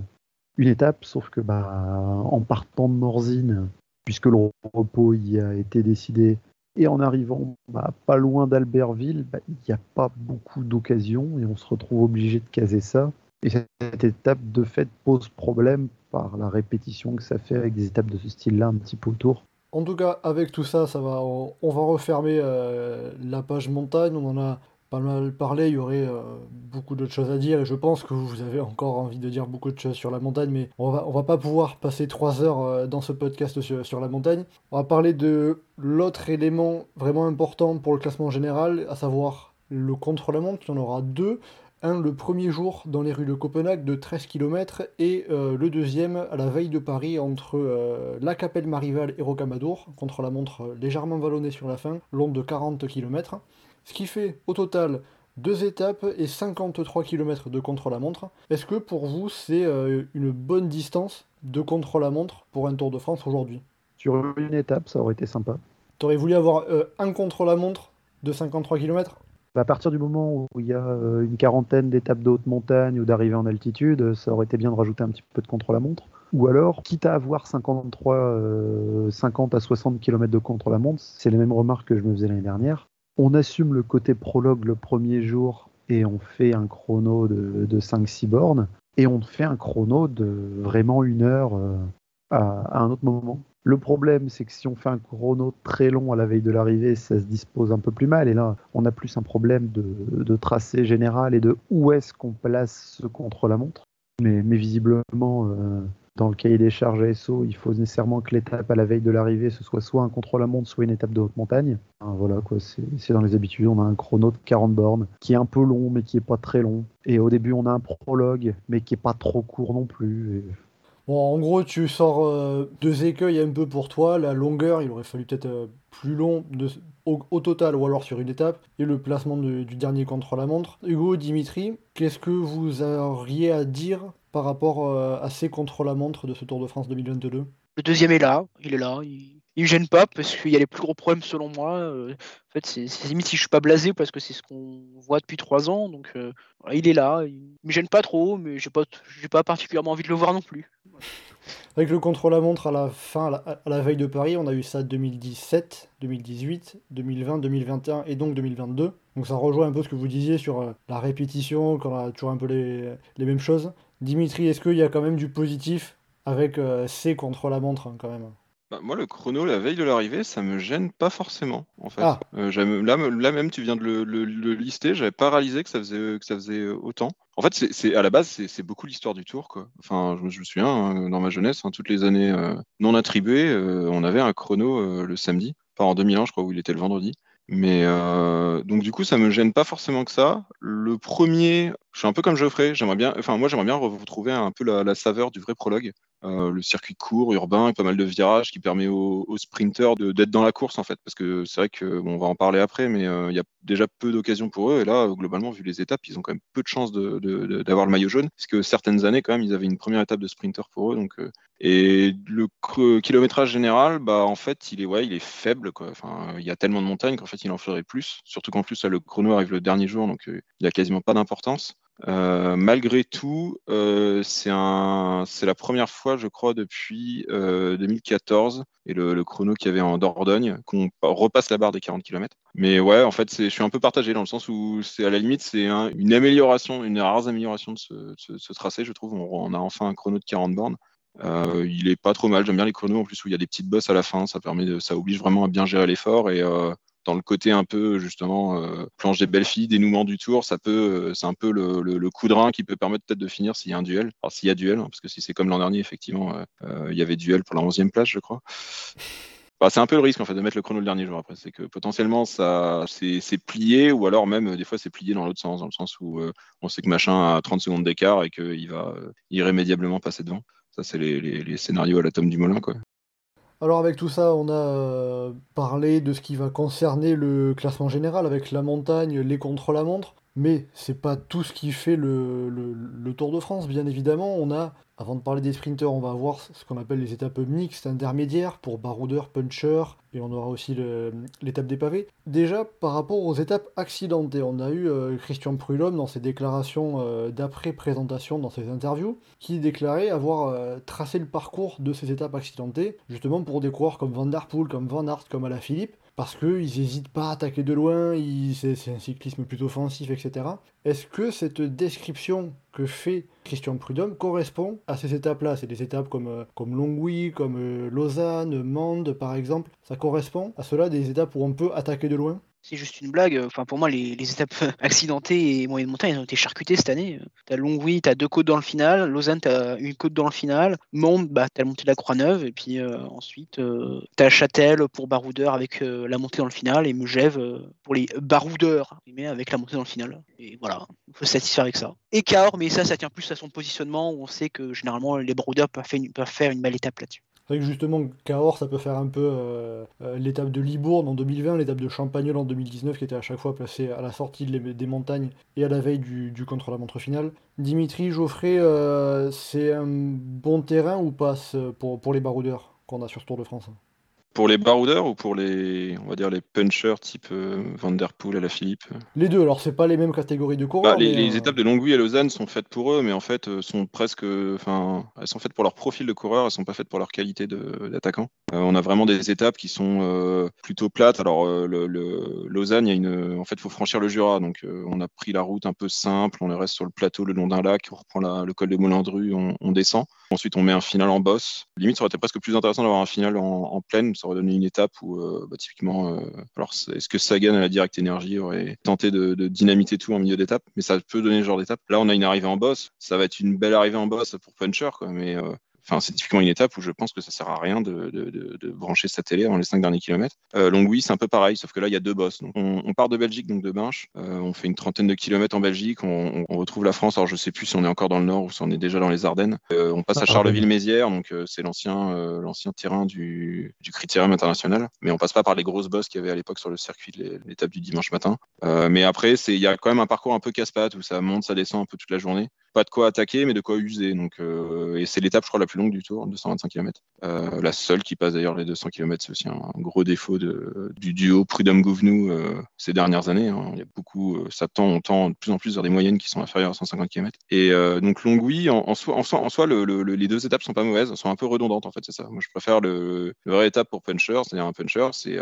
une étape, sauf que bah, en partant de Morzine, puisque le repos y a été décidé. Et en arrivant bah, pas loin d'Albertville, bah, il n'y a pas beaucoup d'occasions et on se retrouve obligé de caser ça. Et cette étape de fait pose problème par la répétition que ça fait avec des étapes de ce style-là un petit peu autour. En tout cas, avec tout ça, ça va, on, va refermer euh, la page montagne. On en a pas mal parlé, il y aurait euh, beaucoup d'autres choses à dire et je pense que vous avez encore envie de dire beaucoup de choses sur la montagne, mais on va, va pas pouvoir passer trois heures euh, dans ce podcast sur, la montagne. On va parler de l'autre élément vraiment important pour le classement général, à savoir le contre-la-montre. Il y en aura deux. Un le premier jour dans les rues de Copenhague de 13 km et euh, le deuxième à la veille de Paris entre la Capelle Marival et Rocamadour, contre la montre légèrement vallonnée sur la fin, long de 40 km. Ce qui fait au total deux étapes et 53 km de contre-la-montre. Est-ce que pour vous c'est euh, une bonne distance de contre-la-montre pour un Tour de France aujourd'hui? Sur une étape, ça aurait été sympa. T'aurais voulu avoir euh, un contre-la-montre de 53 km à partir du moment où il y a euh, une quarantaine d'étapes de haute montagne ou d'arrivée en altitude, ça aurait été bien de rajouter un petit peu de contre-la-montre. Ou alors, quitte à avoir 53, 50 à 60 km de contre-la-montre, c'est les mêmes remarques que je me faisais l'année dernière on assume le côté prologue le premier jour et on fait un chrono de, 5-6 bornes et on fait un chrono de vraiment une heure euh, à, un autre moment. Le problème, c'est que si on fait un chrono très long à la veille de l'arrivée, ça se dispose un peu plus mal. Et là, on a plus un problème de, tracé général et de où est-ce qu'on place ce contre-la-montre. Mais, visiblement, euh, dans le cahier des charges ASO, il faut nécessairement que l'étape à la veille de l'arrivée, ce soit soit un contrôle à montre, soit une étape de haute montagne. voilà, quoi, c'est dans les habitudes. On a un chrono de 40 bornes qui est un peu long, mais qui est pas très long. Et au début, on a un prologue, mais qui est pas trop court non plus. Bon, en gros, tu sors euh, deux écueils un peu pour toi. La longueur, il aurait fallu peut-être euh, plus long au, total ou alors sur une étape. Et le placement du dernier contre-la-montre. Hugo, Dimitri, qu'est-ce que vous auriez à dire par rapport euh, à ces contre-la-montre de ce Tour de France 2022 Le deuxième est là, il est là, il me gêne pas parce qu'il y a les plus gros problèmes selon moi. Euh, en fait, c'est limite si je suis pas blasé parce que c'est ce qu'on voit depuis trois ans. Donc euh, il est là, il me gêne pas trop, mais j'ai pas, pas particulièrement envie de le voir non plus. Avec le contre-la-montre à la fin, à la, veille de Paris, on a eu ça 2017, 2018, 2020, 2021 et donc 2022. Donc ça rejoint un peu ce que vous disiez sur la répétition, quand on a toujours un peu les, les mêmes choses. Dimitri, est-ce qu'il y a quand même du positif avec euh, C contre la montre hein, quand même? Bah, moi, le chrono, la veille de l'arrivée, ça me gêne pas forcément, en fait. Ah. Euh, là, là, même, tu viens de le, le, lister, j'avais pas réalisé que ça faisait, que ça faisait autant. En fait, c'est à la base, c'est beaucoup l'histoire du tour, quoi. Enfin, je, me souviens, hein, dans ma jeunesse, hein, toutes les années euh, non attribuées, on avait un chrono le samedi, pas en 2001, je crois, où il était le vendredi Mais euh, donc du coup, ça me gêne pas forcément que ça. Le premier, je suis un peu comme Geoffrey. J'aimerais bien, enfin moi, j'aimerais bien retrouver un peu la, saveur du vrai prologue. Euh, le circuit court, urbain, pas mal de virages qui permet aux, aux sprinters d'être dans la course en fait. Parce que c'est vrai que on va en parler après, mais euh, il y a déjà peu d'occasions pour eux. Et là, globalement, vu les étapes, ils ont quand même peu de chances d'avoir le maillot jaune. Parce que certaines années, quand même, ils avaient une première étape de sprinter pour eux. Donc, euh, et le kilométrage général, bah en fait, il est ouais, il est faible quoi. Enfin, il y a tellement de montagnes qu'en fait, il en faudrait plus. Surtout qu'en plus, le chrono arrive le dernier jour, donc il a quasiment pas d'importance. Euh, malgré tout, euh, c'est la première fois, je crois, depuis euh, 2014 et le, chrono qu'il y avait en Dordogne qu'on repasse la barre des 40 km. Mais ouais, en fait, je suis un peu partagé dans le sens où c'est à la limite, c'est un- une amélioration, une rare amélioration de ce, tracé, je trouve. On, on a enfin un chrono de 40 bornes. Euh, il est pas trop mal. J'aime bien les chronos en plus où il y a des petites bosses à la fin. Ça permet ça oblige vraiment à bien gérer l'effort et euh, dans le côté un peu justement euh, planche des belles filles, dénouement du tour, ça peut, euh, c'est un peu le, le- qui peut permettre peut-être de finir s'il y a un duel. Alors s'il y a duel, hein, parce que si c'est comme l'an dernier, effectivement, euh, il y avait duel pour la 11e place, je crois. Bah, c'est un peu le risque en fait de mettre le chrono le dernier jour après, c'est que potentiellement ça c'est plié ou alors même des fois c'est plié dans l'autre sens, dans le sens où on sait que machin a 30 secondes d'écart et qu'il va irrémédiablement passer devant. Ça c'est les, scénarios à la tome du Molin quoi. Alors avec tout ça, on a euh, parlé de ce qui va concerner le classement général avec la montagne, les contre-la-montre, mais c'est pas tout ce qui fait le, le- Tour de France, bien évidemment. On a, avant de parler des sprinters, on va voir ce qu'on appelle les étapes mixtes intermédiaires pour baroudeur, puncher, et on aura aussi l'étape des pavés. Déjà, par rapport aux étapes accidentées, on a eu euh, Christian Prudhomme dans ses déclarations euh, d'après-présentation, dans ses interviews, qui déclarait avoir euh, tracé le parcours de ces étapes accidentées, justement pour des coureurs comme Van Der Poel, comme Van Aert, comme Alaphilippe, parce qu'ils n'hésitent pas à attaquer de loin, c'est un cyclisme plutôt offensif, etc. Est-ce que cette description que fait Christian Prudhomme correspond à ces étapes-là? C'est des étapes comme, euh, comme Longwy, comme euh, Lausanne, Mende par exemple. Ça correspond à cela, des étapes où on peut attaquer de loin? C'est juste une blague. Enfin, pour moi, les, étapes <laughs> accidentées et moyennes montagnes elles ont été charcutées cette année. T'as Longwy, t'as deux côtes dans le final. Lausanne, t'as une côte dans le final. Mende, bah, t'as la montée de la Croix-Neuve. Et puis euh, ensuite, euh, t'as Châtel pour baroudeur avec euh, la montée dans le final. Et Megève euh, pour les baroudeurs, mais avec la montée dans le final. Et voilà, il faut se satisfaire avec ça. Et Cahors, mais ça, ça tient plus à son positionnement où on sait que généralement les baroudeurs peuvent faire une, peuvent faire une belle étape là-dessus. C'est vrai que justement, Cahors, ça peut faire un peu euh, euh, l'étape de Libourne en 2020, l'étape de Champagnol en 2019, qui était à chaque fois placée à la sortie des montagnes et à la veille du, contre-la-montre final. Dimitri, Geoffrey, euh, c'est un bon terrain ou pas pour, pour les baroudeurs qu'on a sur ce Tour de France? Pour les baroudeurs ou pour les, on va dire les punchers type euh, Van Der Poel à la Philippe Les deux, alors c'est pas les mêmes catégories de coureurs. Bah, les, mais, les euh, étapes de Longwy à Lausanne sont faites pour eux, mais en fait euh, sont presque, enfin, elles sont faites pour leur profil de coureur, elles sont pas faites pour leur qualité de- d'attaquant. Euh, on a vraiment des étapes qui sont euh, plutôt plates. Alors euh, le, le- Lausanne, il y a une, en fait, faut franchir le Jura, donc euh, on a pris la route un peu simple, on reste sur le plateau le long d'un lac, on reprend la- le col de Moulindru, on, on descend. Ensuite, on met un final en bosse. Limite, ça aurait été presque plus intéressant d'avoir un final en, en plaine. Ça aurait donné une étape où, euh, bah, typiquement, euh, alors est-ce que Sagan à la Direct Energy aurait tenté de, dynamiter tout en milieu d'étape? Mais ça peut donner ce genre d'étape. Là, on a une arrivée en bosse. Ça va être une belle arrivée en bosse pour Puncher, quoi. Mais euh, Enfin, c'est typiquement une étape où je pense que ça sert à rien de, de- de- de brancher sa télé avant les cinq derniers kilomètres. Euh, Longwy, c'est un peu pareil, sauf que là, il y a deux bosses. Donc, on, on part de Belgique, donc de Binche. Euh, on fait une trentaine de kilomètres en Belgique. On, on retrouve la France. Alors, je sais plus si on est encore dans le nord ou si on est déjà dans les Ardennes. Euh, on passe à Ah, Charleville-Mézières, donc euh, c'est l'ancien l'ancien terrain du, du critérium international. Mais on passe pas par les grosses bosses qu'il y avait à l'époque sur le circuit de l'étape du dimanche matin. Mais après, c'est il y a quand même un parcours un peu casse-pattes où ça monte, ça descend un peu toute la journée pas de quoi attaquer, mais de quoi user. Donc, euh, et c'est l'étape, je crois, la plus longue du tour, 225 km. Euh, la seule qui passe d'ailleurs les 200 km, c'est aussi un gros défaut de, du duo Prudhomme-Gouvenou euh, ces dernières années. hein. Il y a beaucoup, ça tend, on tend de plus en plus vers des moyennes qui sont inférieures à 150 km. Et donc Longwy, en, soi, en soi, les deux étapes sont pas mauvaises, sont un peu redondantes en fait, c'est ça. Moi, je préfère le, le vraie étape pour puncher, c'est-à-dire un puncher, c'est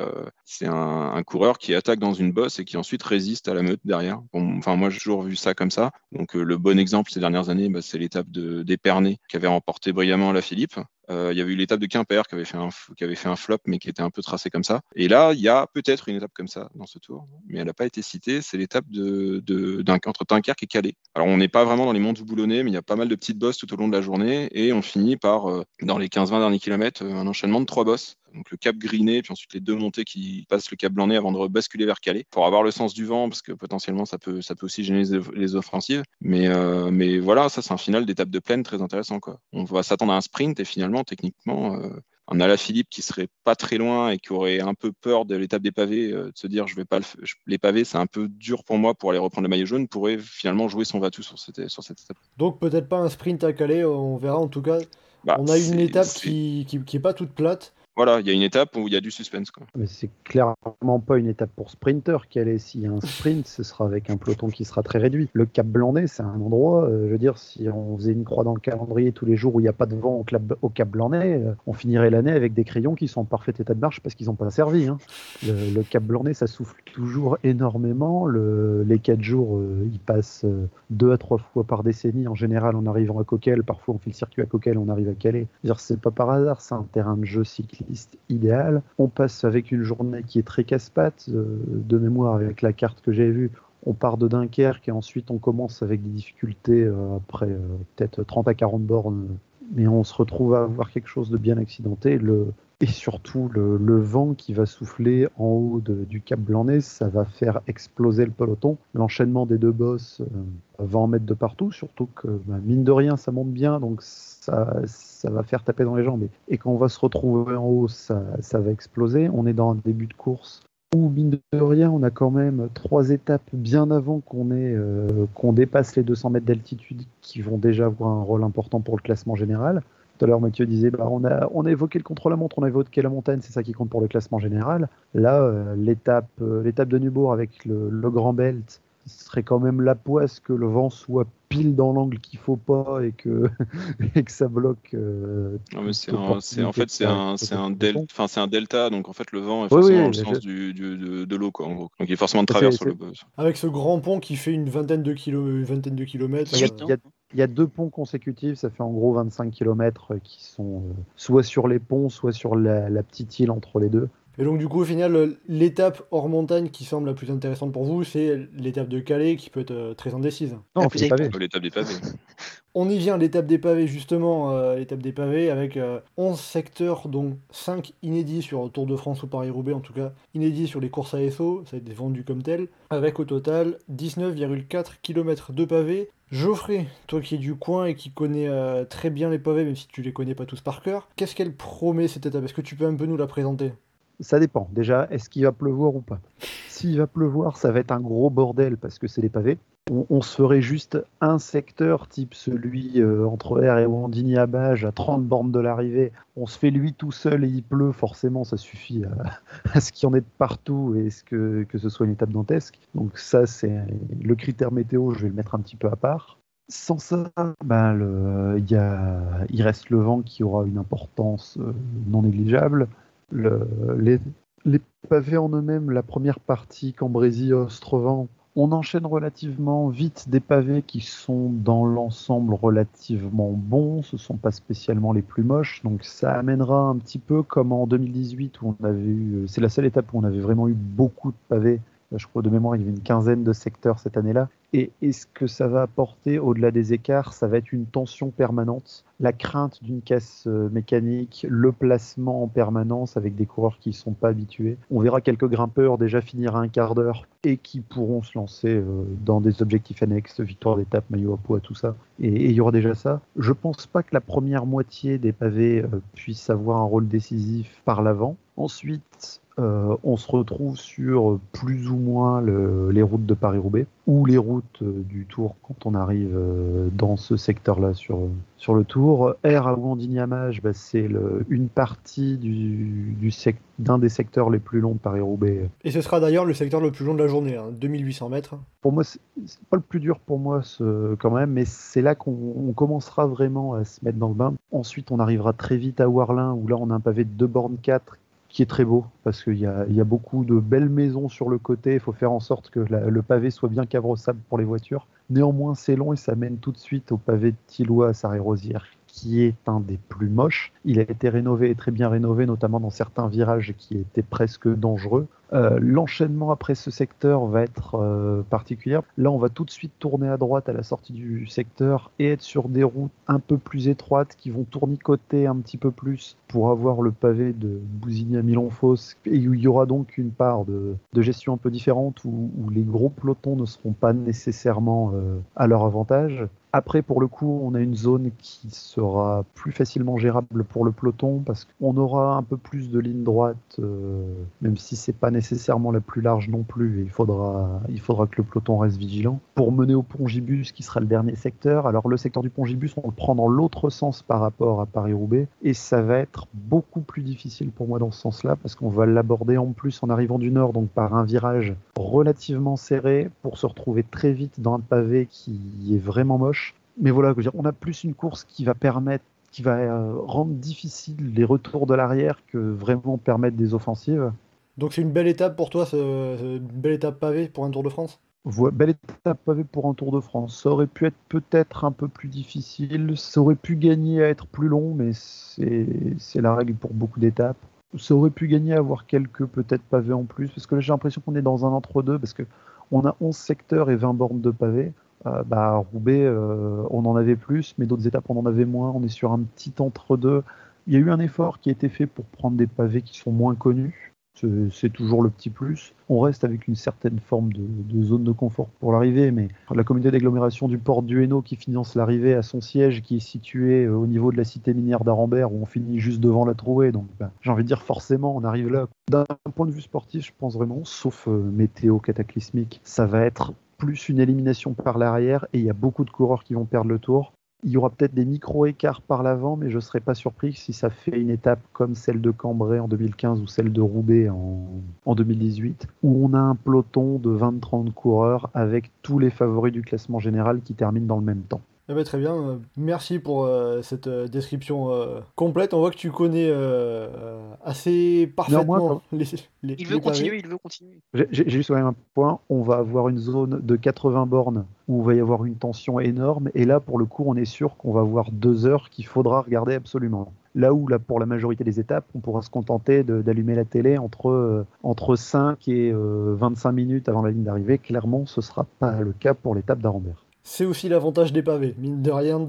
c'est un, coureur qui attaque dans une bosse et qui ensuite résiste à la meute derrière. Bon, enfin, moi, j'ai toujours vu ça comme ça. Donc, le bon exemple dernières années, bah, c'est l'étape d'Épernay qui avait remporté brillamment la Philippe. Euh, il y avait eu l'étape de Quimper qui avait, fait un, flop, mais qui était un peu tracé comme ça. Et là, il y a peut-être une étape comme ça dans ce tour, mais elle n'a pas été citée. C'est l'étape de, de, entre Dunkerque et Calais. Alors, on n'est pas vraiment dans les monts du Boulonnais, mais il y a pas mal de petites bosses tout au long de la journée. Et on finit par, euh, dans les 15-20 derniers kilomètres, euh, un enchaînement de trois bosses. Donc le cap Griné, puis ensuite les deux montées qui passent le cap Blanc-Nez avant de rebasculer vers Calais, pour avoir le sens du vent, parce que potentiellement ça peut, ça peut aussi gêner les, les offensives. Mais, euh, mais voilà, ça c'est un final d'étape de plaine très intéressant. Quoi. On va s'attendre à un sprint et finalement, techniquement, euh, un Ala Philippe qui serait pas très loin et qui aurait un peu peur de l'étape des pavés, euh, de se dire je vais pas le f- je- les pavés, c'est un peu dur pour moi pour aller reprendre le maillot jaune, pourrait finalement jouer son va-tout sur cette, sur cette étape. Donc peut-être pas un sprint à Calais, on verra en tout cas. Bah, on a une étape qui, qui, qui est pas toute plate. Voilà, il y a une étape où il y a du suspense. Quoi. Mais c'est clairement pas une étape pour sprinter qu'elle est. S'il y a un sprint, ce sera avec un peloton qui sera très réduit. Le Cap Blanc-Nez, c'est un endroit, euh, je veux dire, si on faisait une croix dans le calendrier tous les jours où il n'y a pas de vent au, Cap- Blanc-Nez, euh, on finirait l'année avec des crayons qui sont en parfait état de marche parce qu'ils n'ont pas servi. hein. Le, le Cap Blanc-Nez, ça souffle toujours énormément. Le- les quatre jours, euh, ils passent euh, deux à trois fois par décennie. En général, en arrivant à Coquel, parfois on fait le circuit à Coquel, on arrive à Calais. C'est pas par hasard, c'est un terrain de jeu cycliste idéal. On passe avec une journée qui est très casse-pattes. euh, de mémoire, avec la carte que j'ai vue, on part de Dunkerque et ensuite on commence avec des difficultés euh, après euh, peut-être 30 à 40 bornes. Mais on se retrouve à avoir quelque chose de bien accidenté. Et surtout, le, vent qui va souffler en haut du Cap Blanc-Nez, ça va faire exploser le peloton. L'enchaînement des deux bosses euh, va en mettre de partout, surtout que, bah, mine de rien, ça monte bien, donc ça, va faire taper dans les jambes. Et, quand on va se retrouver en haut, ça, va exploser. On est dans un début de course où, mine de rien, on a quand même trois étapes bien avant qu'on euh, dépasse les 200 mètres d'altitude qui vont déjà avoir un rôle important pour le classement général. Tout à l'heure, Mathieu disait, bah, on, a, on a évoqué le contre-la-montre, on a évoqué la montagne, c'est ça qui compte pour le classement général. Là, euh, l'étape, euh, l'étape de Nubourg avec le Grand Belt, ce serait quand même la poisse que le vent soit pile dans l'angle qu'il faut pas et que, <laughs> et que ça bloque. euh, Non, mais c'est un- en fait c'est un, del- delta, donc en fait le vent est forcément oui, dans le sens du, du- de, de l'eau, quoi, en gros. Donc il est forcément de travers sur le boss. Avec ce grand pont qui fait une vingtaine de, kilo, une vingtaine de kilomètres. Il y a- euh, il y a- Il y a deux ponts consécutifs, ça fait en gros 25 km qui sont euh, soit sur les ponts, soit sur la, la petite île entre les deux. Et donc du coup au final l'étape hors montagne qui semble la plus intéressante pour vous c'est l'étape de Calais qui peut être euh, très indécise. Non, l'étape des pavés. <laughs> On y vient l'étape des pavés justement, euh, l'étape des pavés avec euh, 11 secteurs dont 5 inédits sur Tour de France ou Paris-Roubaix en tout cas, inédits sur les courses ASO, ça a été vendu comme tel, avec au total 19,4 km de pavés. Geoffrey, toi qui es du coin et qui connais euh, très bien les pavés même si tu les connais pas tous par cœur, qu'est-ce qu'elle promet cette étape? Est-ce que tu peux un peu nous la présenter? Ça dépend. Déjà, est-ce qu'il va pleuvoir ou pas? S'il va pleuvoir, ça va être un gros bordel parce que c'est des pavés. On, se ferait juste un secteur type celui euh, entre R et Wandigny à Bage à 30 bornes de l'arrivée. On se fait lui tout seul et il pleut. Forcément, ça suffit <laughs> à, ce qu'il y en ait de partout et ce que, que ce soit une étape dantesque. Donc ça, c'est le critère météo. Je vais le mettre un petit peu à part. Sans ça, ben, le- y a- il reste le vent qui aura une importance euh, non négligeable. Le- les, pavés en eux-mêmes, la première partie, Cambrésis, Ostrevent, on enchaîne relativement vite des pavés qui sont dans l'ensemble relativement bons, ce sont pas spécialement les plus moches, donc ça amènera un petit peu comme en 2018 où on avait eu, c'est la seule étape où on avait vraiment eu beaucoup de pavés. Là, je crois de mémoire, il y avait une quinzaine de secteurs cette année-là. Et est-ce que ça va apporter, au-delà des écarts, ça va être une tension permanente, la crainte d'une casse euh, mécanique, le placement en permanence avec des coureurs qui ne sont pas habitués. On verra quelques grimpeurs déjà finir à un quart d'heure et qui pourront se lancer euh, dans des objectifs annexes, victoire d'étape, maillot à poids, tout ça. Et il y aura déjà ça. Je pense pas que la première moitié des pavés euh, puisse avoir un rôle décisif par l'avant. Ensuite, euh, on se retrouve sur plus ou moins le- les routes de Paris-Roubaix ou les routes euh, du Tour quand on arrive euh, dans ce secteur-là sur, sur le Tour. R à Wandigny-Amage, bah, c'est une partie du, du sec- d'un des secteurs les plus longs de Paris-Roubaix. Et ce sera d'ailleurs le secteur le plus long de la journée, hein, 2800 mètres. Pour moi, c'est pas le plus dur pour moi ce, quand même, mais c'est là qu'on on commencera vraiment à se mettre dans le bain. Ensuite, on arrivera très vite à Warlin où là on a un pavé de 2 bornes 4 qui est très beau parce qu'il y a, beaucoup de belles maisons sur le côté. Il faut faire en sorte que le pavé soit bien cabrossable pour les voitures. Néanmoins, c'est long et ça mène tout de suite au pavé de Tillois à Sarré-Rosière qui est un des plus moches. Il a été rénové et très bien rénové, notamment dans certains virages qui étaient presque dangereux. Euh, l'enchaînement après ce secteur va être euh, particulier. Là, on va tout de suite tourner à droite à la sortie du secteur et être sur des routes un peu plus étroites qui vont tournicoter un petit peu plus pour avoir le pavé de Bousigny à Milonfos et où il y aura donc une part de, gestion un peu différente où, les gros pelotons ne seront pas nécessairement euh, à leur avantage. Après, pour le coup, on a une zone qui sera plus facilement gérable pour le peloton parce qu'on aura un peu plus de lignes droites, euh, même si c'est pas nécessairement la plus large non plus. il faudra, il faudra que le peloton reste vigilant. Pour mener au Pongibus, qui sera le dernier secteur, alors le secteur du Pongibus, on le prend dans l'autre sens par rapport à Paris-Roubaix et ça va être beaucoup plus difficile pour moi dans ce sens-là parce qu'on va l'aborder en plus en arrivant du nord, donc par un virage relativement serré pour se retrouver très vite dans un pavé qui est vraiment moche mais voilà, on a plus une course qui va permettre, qui va euh, rendre difficile les retours de l'arrière que vraiment permettre des offensives. Donc c'est une belle étape pour toi, une belle étape pavée pour un Tour de France? Belle étape pavée pour un Tour de France. Ça aurait pu être peut-être un peu plus difficile, ça aurait pu gagner à être plus long, mais c'est la règle pour beaucoup d'étapes. Ça aurait pu gagner à avoir quelques peut-être pavés en plus, parce que là j'ai l'impression qu'on est dans un entre-deux, parce que on a 11 secteurs et 20 bornes de pavés. Euh, bah, Roubaix, euh, on en avait plus, mais d'autres étapes, on en avait moins. On est sur un petit entre-deux. Il y a eu un effort qui a été fait pour prendre des pavés qui sont moins connus. C'est toujours le petit plus. On reste avec une certaine forme de, zone de confort pour l'arrivée, mais la communauté d'agglomération du port du Hainaut qui finance l'arrivée à son siège, qui est situé euh, au niveau de la cité minière d'Arambert, où on finit juste devant la trouée. Donc, bah, j'ai envie de dire, forcément, on arrive là. D'un point de vue sportif, je pense vraiment, sauf météo cataclysmique, ça va être plus une élimination par l'arrière et il y a beaucoup de coureurs qui vont perdre le tour. Il y aura peut-être des micro-écarts par l'avant, mais je ne serais pas surpris si ça fait une étape comme celle de Cambrai en 2015 ou celle de Roubaix en, en 2018, où on a un peloton de 20-30 coureurs avec tous les favoris du classement général qui terminent dans le même temps. Eh ben, très bien, euh, merci pour euh, cette euh, description complète. On voit que tu connais assez parfaitement les, Il veut continuer, il veut continuer. J'ai juste quand même un point, on va avoir une zone de 80 bornes où il va y avoir une tension énorme, et là pour le coup on est sûr qu'on va avoir deux heures qu'il faudra regarder absolument. Là où, là, pour la majorité des étapes, on pourra se contenter d'allumer la télé entre, entre 5 et 25 minutes avant la ligne d'arrivée, clairement, ce ne sera pas le cas pour l'étape d'Arambert. C'est aussi l'avantage des pavés, mine de rien,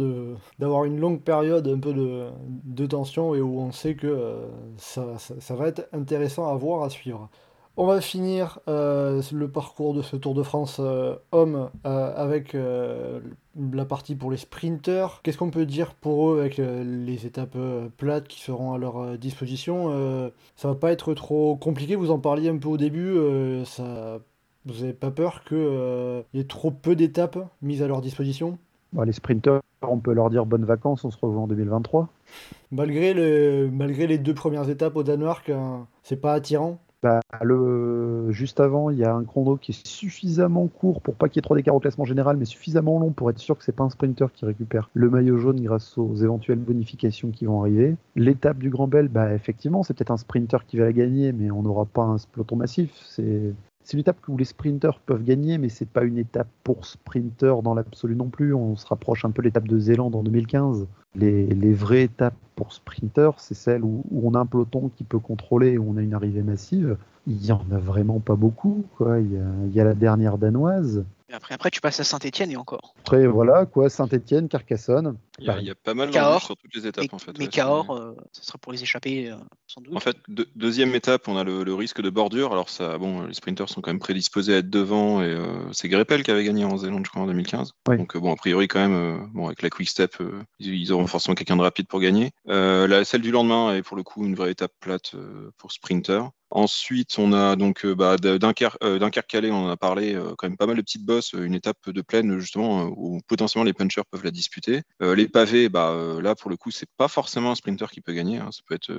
d'avoir une longue période un peu de, tension et où on sait que euh, ça, va être intéressant à voir, à suivre. On va finir euh, le parcours de ce Tour de France euh, homme avec la partie pour les sprinters. Qu'est-ce qu'on peut dire pour eux avec les étapes plates qui seront à leur disposition Ça va pas être trop compliqué, vous en parliez un peu au début, ça vous n'avez pas peur qu'il euh, y ait trop peu d'étapes mises à leur disposition? Bah, Les sprinteurs, on peut leur dire bonnes vacances, on se revoit en 2023. Malgré, le, malgré les deux premières étapes au Danemark, hein, c'est pas attirant? Bah, le, juste avant, il y a un chrono qui est suffisamment court pour pas qu'il y ait trop d'écart au classement général, mais suffisamment long pour être sûr que c'est pas un sprinter qui récupère le maillot jaune grâce aux éventuelles bonifications qui vont arriver. L'étape du Grand Bel, bah, effectivement, c'est peut-être un sprinter qui va la gagner, mais on n'aura pas un peloton massif. C'est c'est une étape où les sprinters peuvent gagner, mais c'est pas une étape pour sprinters dans l'absolu non plus. On se rapproche un peu de l'étape de Zélande en 2015. Les, vraies étapes pour sprinters, c'est celle où, on a un peloton qui peut contrôler, où on a une arrivée massive. Il y en a vraiment pas beaucoup. il y a la dernière danoise, après, après, tu passes à Saint-Etienne et encore. Après, voilà, quoi, Saint-Etienne, Carcassonne. Il y, a, pas mal de sur toutes les étapes, en fait. Mais Cahors, euh, ça sera pour les échapper, euh, sans doute. En fait, deuxième étape, on a le, risque de bordure. Alors, ça, bon, les sprinters sont quand même prédisposés à être devant. Et euh, c'est Greppel qui avait gagné en Zélande, je crois, en 2015. Donc, bon, a priori, quand même, bon, avec la quick step, ils, auront forcément quelqu'un de rapide pour gagner. la, celle du lendemain est pour le coup une vraie étape plate pour sprinter. Ensuite, on a donc bah, Dunkerque-Calais, on en a parlé, quand même pas mal de petites bosses, une étape de plaine justement où potentiellement les punchers peuvent la disputer. les pavés, bah, là pour le coup, c'est pas forcément un sprinter qui peut gagner. Hein. Ça peut être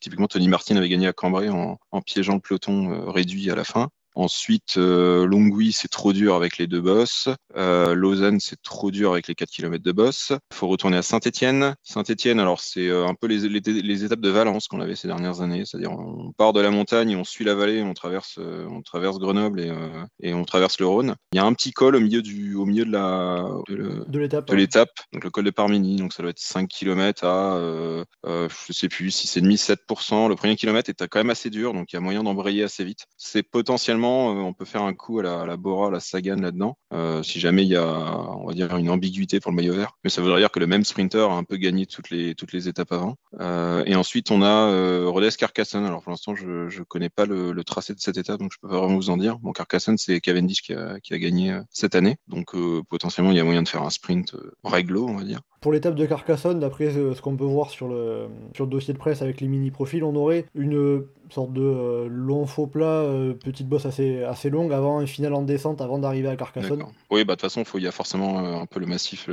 typiquement Tony Martin avait gagné à Cambrai en, piégeant le peloton réduit à la fin. Ensuite, euh, Longwy, c'est trop dur avec les deux bosses. Euh, Lausanne, c'est trop dur avec les 4 km de boss. Il faut retourner à Saint-Etienne. Saint-Etienne, alors c'est euh, un peu les, les, les, étapes de Valence qu'on avait ces dernières années. C'est-à-dire, on part de la montagne, on suit la vallée, on traverse, euh, on traverse Grenoble et, euh, et, on traverse le Rhône. Il y a un petit col au milieu, du, au milieu de la de l'étape. Donc le col de Parmini. Donc ça doit être 5 km à, euh, je sais plus, 6,5, 7%. Le premier kilomètre est quand même assez dur, donc il y a moyen d'embrayer assez vite. C'est potentiellement, on peut faire un coup à la, à la Bora, à la Sagan là-dedans, si jamais il y a, on va dire, une ambiguïté pour le maillot vert. Mais ça voudrait dire que le même sprinter a un peu gagné toutes les, étapes avant. Euh, et ensuite, on a euh, Rhodes Carcassonne. Alors pour l'instant, je ne connais pas le, tracé de cette étape, donc je peux pas vraiment vous en dire. Bon, Carcassonne, c'est Cavendish qui a, gagné euh, cette année. Donc euh, potentiellement, il y a moyen de faire un sprint euh, réglo, on va dire. Pour l'étape de Carcassonne, d'après ce qu'on peut voir sur le, sur le dossier de presse avec les mini-profils, on aurait une sorte de euh, long faux plat, euh, petite bosse assez, assez longue avant un final en descente avant d'arriver à Carcassonne. Oui, bah de toute façon, il y a forcément un peu le massif,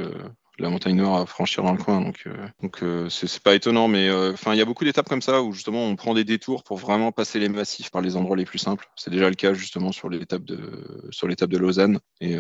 la montagne nord à franchir dans le coin. Donc, euh, donc euh, c'est pas étonnant, mais enfin, il y a beaucoup d'étapes comme ça où justement on prend des détours pour vraiment passer les massifs par les endroits les plus simples. C'est déjà le cas justement sur l'étape de sur l'étape de Lausanne et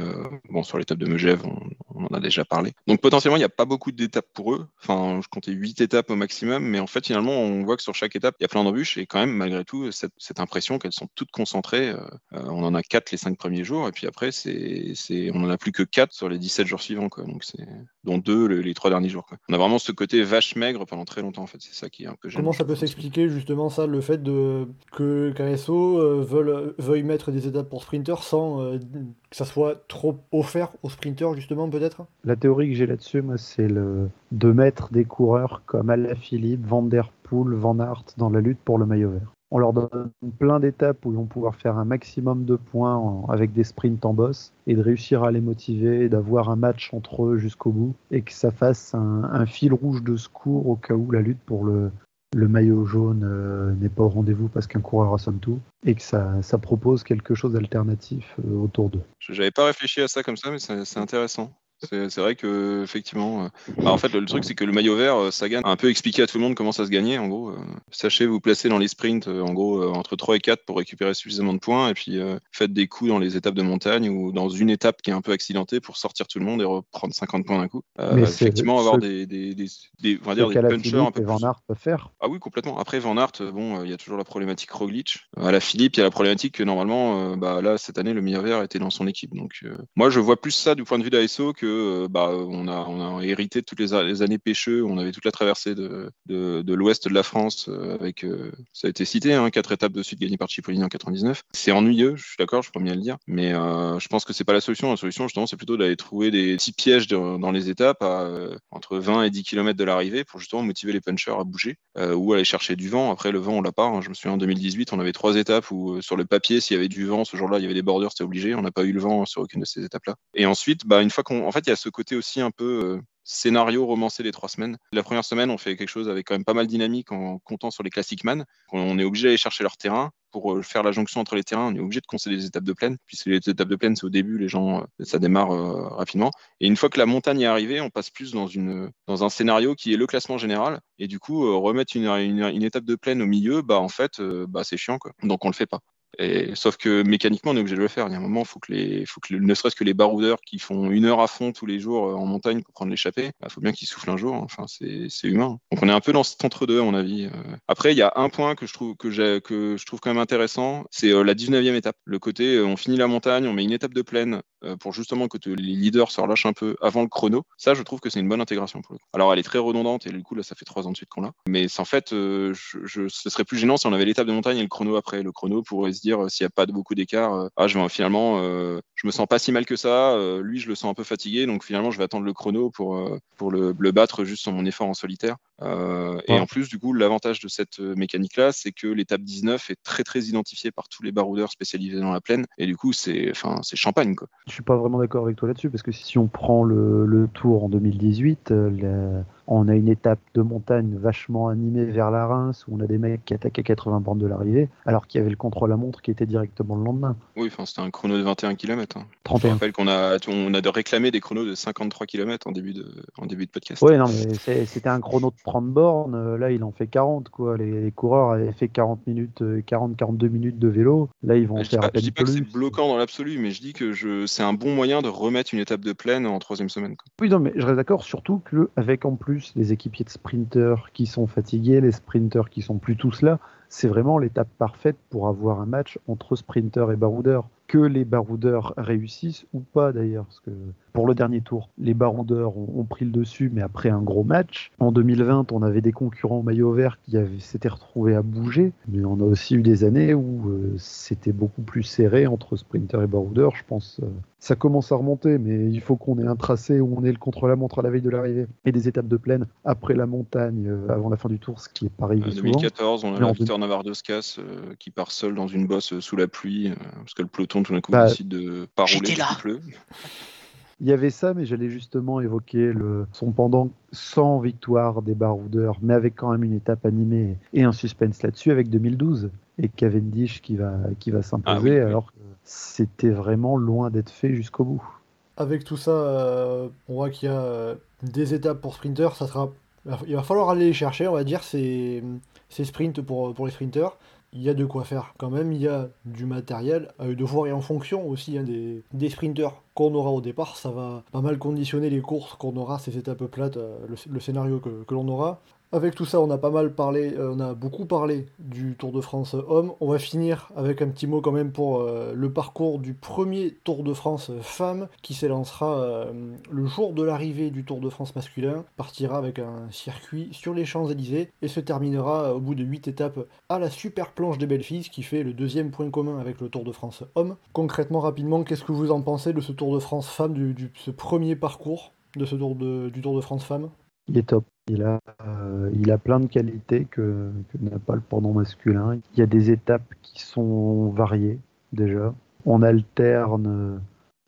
bon sur l'étape de Megève, on, en a déjà parlé. Donc potentiellement, il n'y a pas beaucoup d'étapes pour eux. Enfin, je comptais 8 étapes au maximum, mais en fait finalement, on voit que sur chaque étape, il y a plein d'embûches et quand même malgré tout cette, impression qu'elles sont toutes concentrées. Euh, on en a 4 les 5 premiers jours et puis après, c'est, on en a plus que 4 sur les 17 jours suivants. Donc c'est dont deux les, les 3 derniers jours. Quoi. On a vraiment ce côté vache maigre pendant très longtemps en fait. C'est ça qui est un peu gênant. Comment ça peut s'expliquer justement ça, le fait de que KSO euh, veuille, veuille mettre des étapes pour sprinters sans euh, que ça soit trop offert aux sprinters justement peut-être? La théorie que j'ai là-dessus, moi, c'est le de mettre des coureurs comme Alaphilippe, Van Der Poel, Van Aert dans la lutte pour le maillot vert. On leur donne plein d'étapes où ils vont pouvoir faire un maximum de points avec des sprints en boss et de réussir à les motiver, d'avoir un match entre eux jusqu'au bout et que ça fasse un, fil rouge de secours au cas où la lutte pour le, le maillot jaune euh, n'est pas au rendez-vous parce qu'un coureur assomme tout et que ça, ça propose quelque chose d'alternatif euh, autour d'eux. J'avais pas réfléchi à ça comme ça, mais c'est intéressant. C'est vrai que effectivement, euh, bah en fait le, le truc c'est que le maillot vert, euh, Sagan a un peu expliqué à tout le monde comment ça se gagnait. En gros, euh, sachez vous placer dans les sprints, en gros entre 3 et 4 pour récupérer suffisamment de points, et puis faites des coups dans les étapes de montagne ou dans une étape qui est un peu accidentée pour sortir tout le monde et reprendre 50 points d'un coup. Mais effectivement, avoir des, des, des, des, on va dire des punchers un peu et Van Aert peut faire. Ah oui, complètement. Après Van Aert, bon, il y a toujours la problématique Roglic. À la Philippe, il y a la problématique que normalement, bah là cette année le maillot vert était dans son équipe. Donc moi je vois plus ça du point de vue d'ASO que bah on a, hérité de toutes les, années pêcheux. On avait toute la traversée de, l'ouest de la France euh, avec, euh, ça a été cité, hein, quatre étapes de suite gagnées par Cipollini en 99. C'est ennuyeux, je suis d'accord, je peux bien le dire, mais euh, je pense que c'est pas la solution. La solution, justement, c'est plutôt d'aller trouver des petits pièges dans les étapes à euh, entre 20 et 10 km de l'arrivée pour justement motiver les punchers à bouger euh, ou aller chercher du vent. Après, le vent, on l'a pas. Hein. Je me souviens en 2018, on avait trois étapes où sur le papier, s'il y avait du vent ce jour-là, il y avait des bordures, c'était obligé. On n'a pas eu le vent sur aucune de ces étapes-là. Et ensuite, bah, une fois qu'on, il y a ce côté aussi un peu euh, scénario romancé les trois semaines. La première semaine, on fait quelque chose avec quand même pas mal de dynamique en comptant sur les classic man. On est obligé d'aller chercher leur terrain. Pour faire la jonction entre les terrains, on est obligé de concéder des étapes de plaine, puisque les étapes de plaine, c'est au début, les gens, ça démarre euh, rapidement. Et une fois que la montagne est arrivée, on passe plus dans, une, dans un scénario qui est le classement général. Et du coup, euh, remettre une, une, étape de plaine au milieu, bah en fait, euh, bah, c'est chiant. Quoi. Donc on le fait pas. Sauf que mécaniquement, on est obligé de le faire. Il y a un moment, faut que, les, faut que le, ne serait-ce que les baroudeurs qui font une heure à fond tous les jours en montagne pour prendre l'échappée, il bah, faut bien qu'ils soufflent un jour. Enfin, c'est humain. Donc on est un peu dans cet entre-deux, à mon avis. Après, il y a un point que je trouve, que que je trouve quand même intéressant, c'est la 19e étape. Le côté, on finit la montagne, on met une étape de plaine pour justement que les leaders se relâchent un peu avant le chrono. Ça, je trouve que c'est une bonne intégration pour le coup. Alors, elle est très redondante et du coup, là, ça fait trois ans de suite qu'on l'a. Mais en fait, ce serait plus gênant si on avait l'étape de montagne et le chrono après. Le chrono pourrait se dire, s'il n'y a pas beaucoup d'écart, euh, ah, je vais finalement, euh, je me sens pas si mal que ça. Euh, lui, je le sens un peu fatigué, donc finalement, je vais attendre le chrono pour, pour le, le battre juste sur mon effort en solitaire. Euh, et en plus, du coup, l'avantage de cette mécanique-là, c'est que l'étape 19 est très très identifiée par tous les baroudeurs spécialisés dans la plaine. Et du coup, c'est enfin, c'est champagne. Quoi. Je suis pas vraiment d'accord avec toi là-dessus, parce que si on prend le, le tour en 2018, la... on a une étape de montagne vachement animée vers la Reims, où on a des mecs qui attaquent à 80 bornes de l'arrivée, alors qu'il y avait le contrôle à montre qui était directement le lendemain. Oui, enfin, c'était un chrono de 21 km. Hein. 31. Je rappelle qu'on a, on a de réclamer des chronos de 53 km en début de, en début de podcast. Oui, non, mais c'était un chrono de 30 bornes, euh, là il en fait 40 quoi. Les, les coureurs avaient fait 40 minutes, 40-42 minutes de vélo. Là ils vont Je dis faire pas, à je dis pas que c'est plus. bloquant dans l'absolu, mais je dis que je, c'est un bon moyen de remettre une étape de plaine en troisième semaine. quoi. Oui, non, mais je reste d'accord, surtout qu'avec en plus les équipiers de sprinteurs qui sont fatigués, les sprinteurs qui sont plus tous là, c'est vraiment l'étape parfaite pour avoir un match entre sprinteurs et baroudeurs. Que les baroudeurs réussissent ou pas d'ailleurs, parce que pour le dernier tour, les baroudeurs ont, pris le dessus, mais après un gros match. En 2020, on avait des concurrents maillot vert qui s'étaient retrouvés à bouger, mais on a aussi eu des années où euh, c'était beaucoup plus serré entre sprinteurs et baroudeurs. Je pense euh, ça commence à remonter, mais il faut qu'on ait un tracé où on ait le contre-la-montre à la veille de l'arrivée et des étapes de plaine après la montagne, euh, avant la fin du tour, ce qui est pas arrivé En souvent. 2014, on a Victor Navardoscas euh, qui part seul dans une bosse euh, sous la pluie, euh, parce que le peloton tout d'un coup Bah, décide de pas rouler là. pleut. <laughs> Il y avait ça, mais j'allais justement évoquer le, son pendant sans victoire des baroudeurs, mais avec quand même une étape animée et un suspense là-dessus avec 2012 et Cavendish qui va, qui va s'imposer Ah oui, oui. alors que c'était vraiment loin d'être fait jusqu'au bout. Avec tout ça, euh, on voit qu'il y a euh, des étapes pour sprinters. Ça sera... Il va falloir aller les chercher, on va dire, ces, ces sprints pour, pour les sprinters. Il y a de quoi faire quand même, il y a du matériel à eux de voir et en fonction aussi hein, des, des sprinters qu'on aura au départ, ça va pas mal conditionner les courses qu'on aura, ces étapes plates, euh, le, le scénario que, que l'on aura. Avec tout ça, on a pas mal parlé, euh, on a beaucoup parlé du Tour de France homme. On va finir avec un petit mot quand même pour euh, le parcours du premier Tour de France femme qui s'élancera euh, le jour de l'arrivée du Tour de France masculin, partira avec un circuit sur les Champs-Élysées et se terminera euh, au bout de 8 étapes à la super planche des belles filles, qui fait le deuxième point commun avec le Tour de France homme. Concrètement, rapidement, qu'est-ce que vous en pensez de ce Tour de France femme, du- ce premier parcours de de- du Tour de France femme? Il est top. Il a, euh, il a plein de qualités que, n'a pas le pendant masculin. Il y a des étapes qui sont variées déjà. On alterne euh,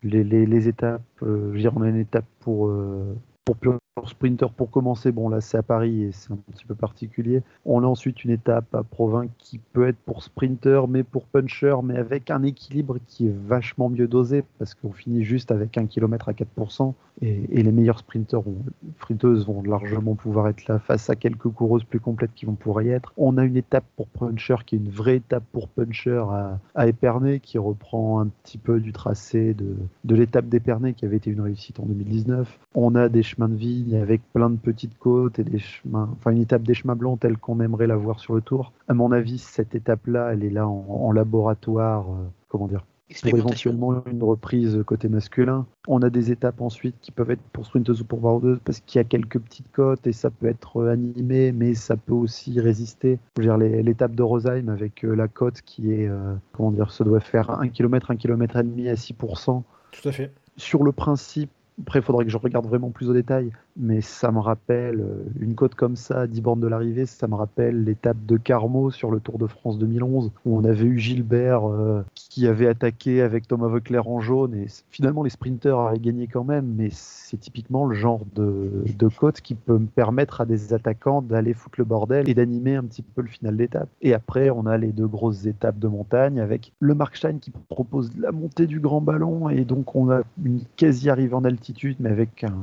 les, étapes. euh, on a une étape pour, euh, pour sprinter pour commencer. Bon, là, c'est à Paris et c'est un petit peu particulier. On a ensuite une étape à Provins qui peut être pour sprinter, mais pour puncher, mais avec un équilibre qui est vachement mieux dosé parce qu'on finit juste avec un kilomètre à 4%. Et, les meilleurs sprinters, vont- friteuses, vont largement pouvoir être là face à quelques coureuses plus complètes qui vont pouvoir y être. On a une étape pour puncher qui est une vraie étape pour puncher à, Épernay qui reprend un petit peu du tracé de, l'étape d'Épernay qui avait été une réussite en 2019. On a des chemins de vigne avec plein de petites côtes et des chemins, enfin une étape des chemins blancs telle qu'on aimerait la voir sur le tour. À mon avis, cette étape-là, elle est là en, en laboratoire, euh, comment dire, pour éventuellement une reprise côté masculin. On a des étapes ensuite qui peuvent être pour sprinteuse ou pour baroudeuse parce qu'il y a quelques petites côtes et ça peut être euh, animé, mais ça peut aussi résister. Je veux dire, les- l'étape de Rosheim avec euh, la côte qui est, euh, comment dire, ça doit faire 1 km, 1 km et demi à 6%. Tout à fait. Sur le principe, après, il faudrait que je regarde vraiment plus au détail, mais ça me rappelle euh, une côte comme ça, à 10 bornes de l'arrivée, ça me rappelle l'étape de Carmo sur le Tour de France 2011, où on avait eu Gilbert euh, qui avait attaqué avec Thomas Voeckler en jaune, et finalement les sprinters avaient gagné quand même, mais c'est typiquement le genre de, de côte qui peut me permettre à des attaquants d'aller foutre le bordel et d'animer un petit peu le final d'étape. Et après, on a les deux grosses étapes de montagne avec le Markstein qui propose la montée du grand ballon, et donc on a une quasi-arrivée en altitude, mais avec un-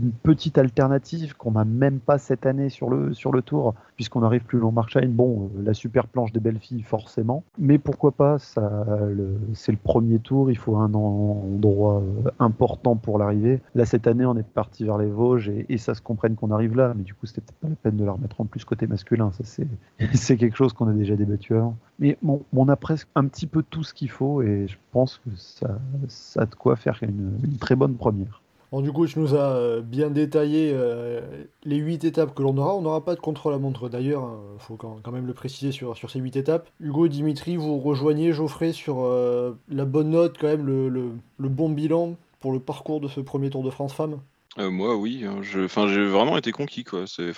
une petite alternative qu'on n'a même pas cette année sur le, sur le tour, puisqu'on arrive plus long Markstein. Bon, euh, la super planche des belles filles, forcément, mais pourquoi pas, c'est le premier tour, il faut un endroit euh, important pour l'arrivée. Là, cette année, on est parti vers les Vosges, et, ça se comprenne qu'on arrive là, mais du coup, c'était peut-être pas la peine de la remettre en plus côté masculin, c'est <laughs> c'est quelque chose qu'on a déjà débattu avant. Mais bon, on a presque un petit peu tout ce qu'il faut, et je pense que ça, ça a de quoi faire une très bonne première. Du coup, tu nous as euh, bien détaillé euh, les 8 étapes que l'on aura. On n'aura pas de contre-la-montre d'ailleurs, il faut quand, même le préciser sur, ces 8 étapes. Hugo Dimitri, vous rejoignez Geoffrey sur euh, la bonne note, quand même, le, bon bilan pour le parcours de ce premier Tour de France femmes Euh, moi, oui. hein, je- Enfin, j'ai vraiment été conquis, j'ai-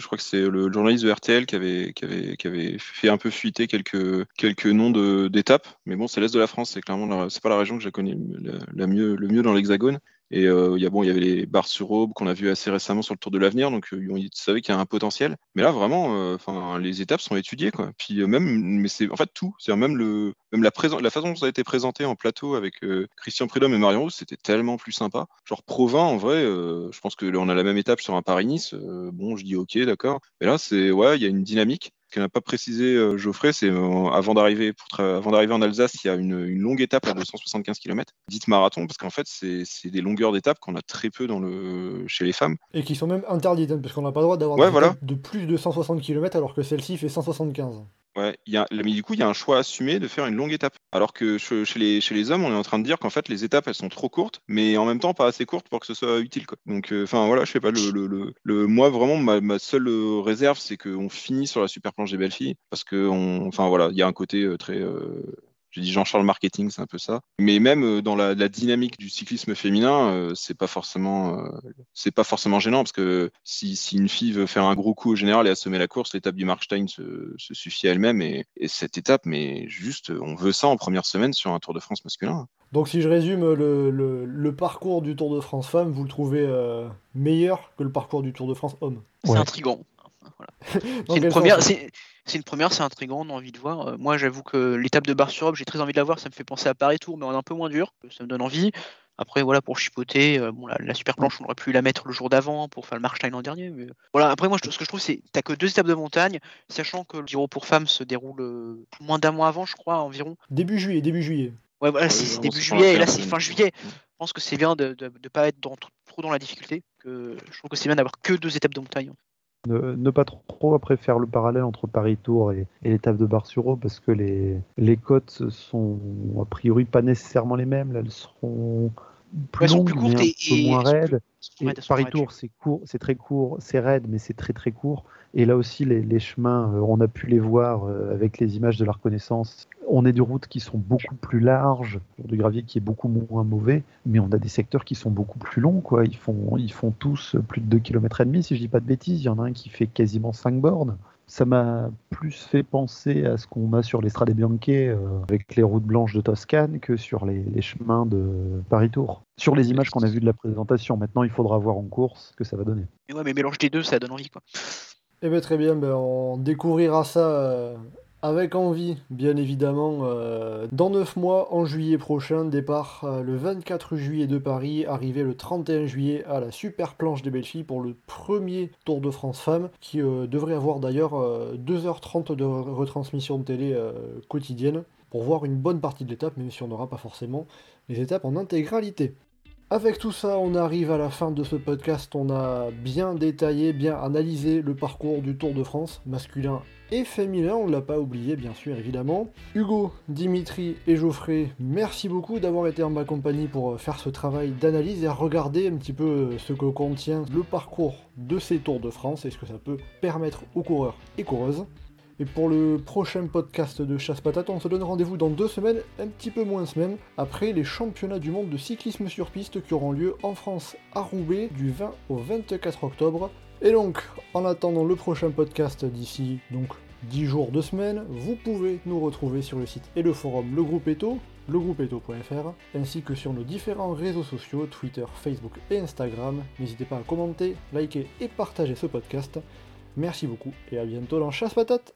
je crois que c'est le journaliste de RTL qui avait, fait un peu fuiter quelques, noms d'étapes. Mais bon, c'est l'est de la France, c'est clairement, la- c'est pas la région que je connais la, la mieux, le mieux dans l'Hexagone. Et il y a bon, il y avait les barres sur aube qu'on a vu assez récemment sur le Tour de l'avenir, donc ils savaient qu'il y a un potentiel. Mais là, vraiment, enfin, les étapes sont étudiées, quoi. Puis même, mais c'est en fait tout, c'est même le, même la, la façon dont ça a été présenté en plateau avec Christian Prudhomme et Marion Rousse, c'était tellement plus sympa. Genre Provins, en vrai, je pense que on a la même étape sur un Paris-Nice. bon, je dis ok, d'accord. Mais là, c'est ouais, il y a une dynamique qu'on n'a pas précisé euh, Geoffrey, c'est euh, avant d'arriver avant d'arriver en Alsace, il y a une, longue étape à 275 km, dite marathon, parce qu'en fait c'est des longueurs d'étape qu'on a très peu dans le chez les femmes. Et qui sont même interdites, hein, parce qu'on n'a pas le droit d'avoir ouais, de plus de 160 km alors que celle-ci fait 175. Ouais, y a, mais du coup, il y a un choix assumé de faire une longue étape. Alors que chez les, chez les hommes, on est en train de dire qu'en fait, les étapes, elles sont trop courtes, mais en même temps pas assez courtes pour que ce soit utile. Donc, euh, enfin, voilà, je sais pas. Le, le, le, moi, vraiment, ma, seule euh, réserve, c'est qu'on finit sur la super planche des belles filles, parce que, enfin, voilà, il y a un côté euh, très j'ai dit Jean-Charles Marketing, c'est un peu ça. Mais même euh, dans la, dynamique du cyclisme féminin, euh, c'est pas forcément, euh, c'est pas forcément gênant parce que si, une fille veut faire un gros coup au général et assommer la course, l'étape du Markstein se, suffit à elle-même et, cette étape, mais juste, on veut ça en première semaine sur un Tour de France masculin. Donc si je résume le, parcours du Tour de France femme, vous le trouvez meilleur que le parcours du Tour de France homme? C'est intrigant. c'est une première, c'est une première, c'est intriguant, on a envie de voir. Euh, moi, j'avoue que l'étape de Bar-sur-Aube, j'ai très envie de la voir. Ça me fait penser à Paris-Tour, mais on est un peu moins dur. Ça me donne envie. Après, voilà, pour chipoter, euh, bon, la, super planche, on aurait pu la mettre le jour d'avant pour faire le Marstein en dernier. Mais... Voilà, après, moi, ce que je trouve, c'est t'as que deux étapes de montagne, sachant que le Giro pour femmes se déroule euh, moins d'un mois avant, je crois, environ. Début juillet, début juillet. Ouais, voilà, c'est début juillet, et là, c'est fin juillet. Je pense que c'est bien de ne pas être trop dans la difficulté. Que, je trouve que c'est bien d'avoir que deux étapes de montagne. Ne, pas trop après faire le parallèle entre Paris-Tour et, l'étape de Bar-sur-Aube parce que les, les côtes sont a priori pas nécessairement les mêmes. elles seront plus longues, peu moins raides. Paris-Tour, c'est court, c'est très court, c'est raide, mais c'est très très court. Et là aussi, les, chemins, euh, on a pu les voir euh, avec les images de la reconnaissance. On a des routes qui sont beaucoup plus larges, du gravier qui est beaucoup moins mauvais, mais on a des secteurs qui sont beaucoup plus longs. Quoi. Ils, font, ils font tous plus de 2 km et demi, si je dis pas de bêtises. Il y en a un qui fait quasiment 5 bornes. Ça m'a plus fait penser à ce qu'on a sur les Strade Bianche euh, avec les routes blanches de Toscane que sur les, chemins de Paris-Tour. Sur les images qu'on a vues de la présentation. Maintenant, il faudra voir en course ce que ça va donner. Mais ouais, mais mélange des deux, ça donne envie. quoi. Eh bien très bien, ben, on découvrira ça euh, avec envie, bien évidemment, euh, dans 9 mois, en juillet prochain, départ euh, le 24 juillet de Paris, arrivé le 31 juillet à la super planche des belles filles pour le premier Tour de France Femmes, qui devrait avoir d'ailleurs 2h30 de retransmission de télé quotidienne, pour voir une bonne partie de l'étape, même si on n'aura pas forcément les étapes en intégralité. Avec tout ça, on arrive à la fin de ce podcast. On a bien détaillé, bien analysé le parcours du Tour de France, masculin et féminin. On ne l'a pas oublié, bien sûr, évidemment. Hugo, Dimitri et Geoffrey, merci beaucoup d'avoir été en ma compagnie pour faire ce travail d'analyse et regarder un petit peu ce que contient le parcours de ces Tours de France et ce que ça peut permettre aux coureurs et coureuses. Et pour le prochain podcast de Chasse Patate, on se donne rendez-vous dans deux semaines, un petit peu moins semaine, après les championnats du monde de cyclisme sur piste qui auront lieu en France à Roubaix du 20 au 24 octobre. Et donc, en attendant le prochain podcast d'ici donc 10 jours, 2 semaines, vous pouvez nous retrouver sur le site et le forum Le Groupe Eto, legroupeeto.fr, ainsi que sur nos différents réseaux sociaux, Twitter, Facebook et Instagram. N'hésitez pas à commenter, liker et partager ce podcast. Merci beaucoup et à bientôt dans Chasse Patate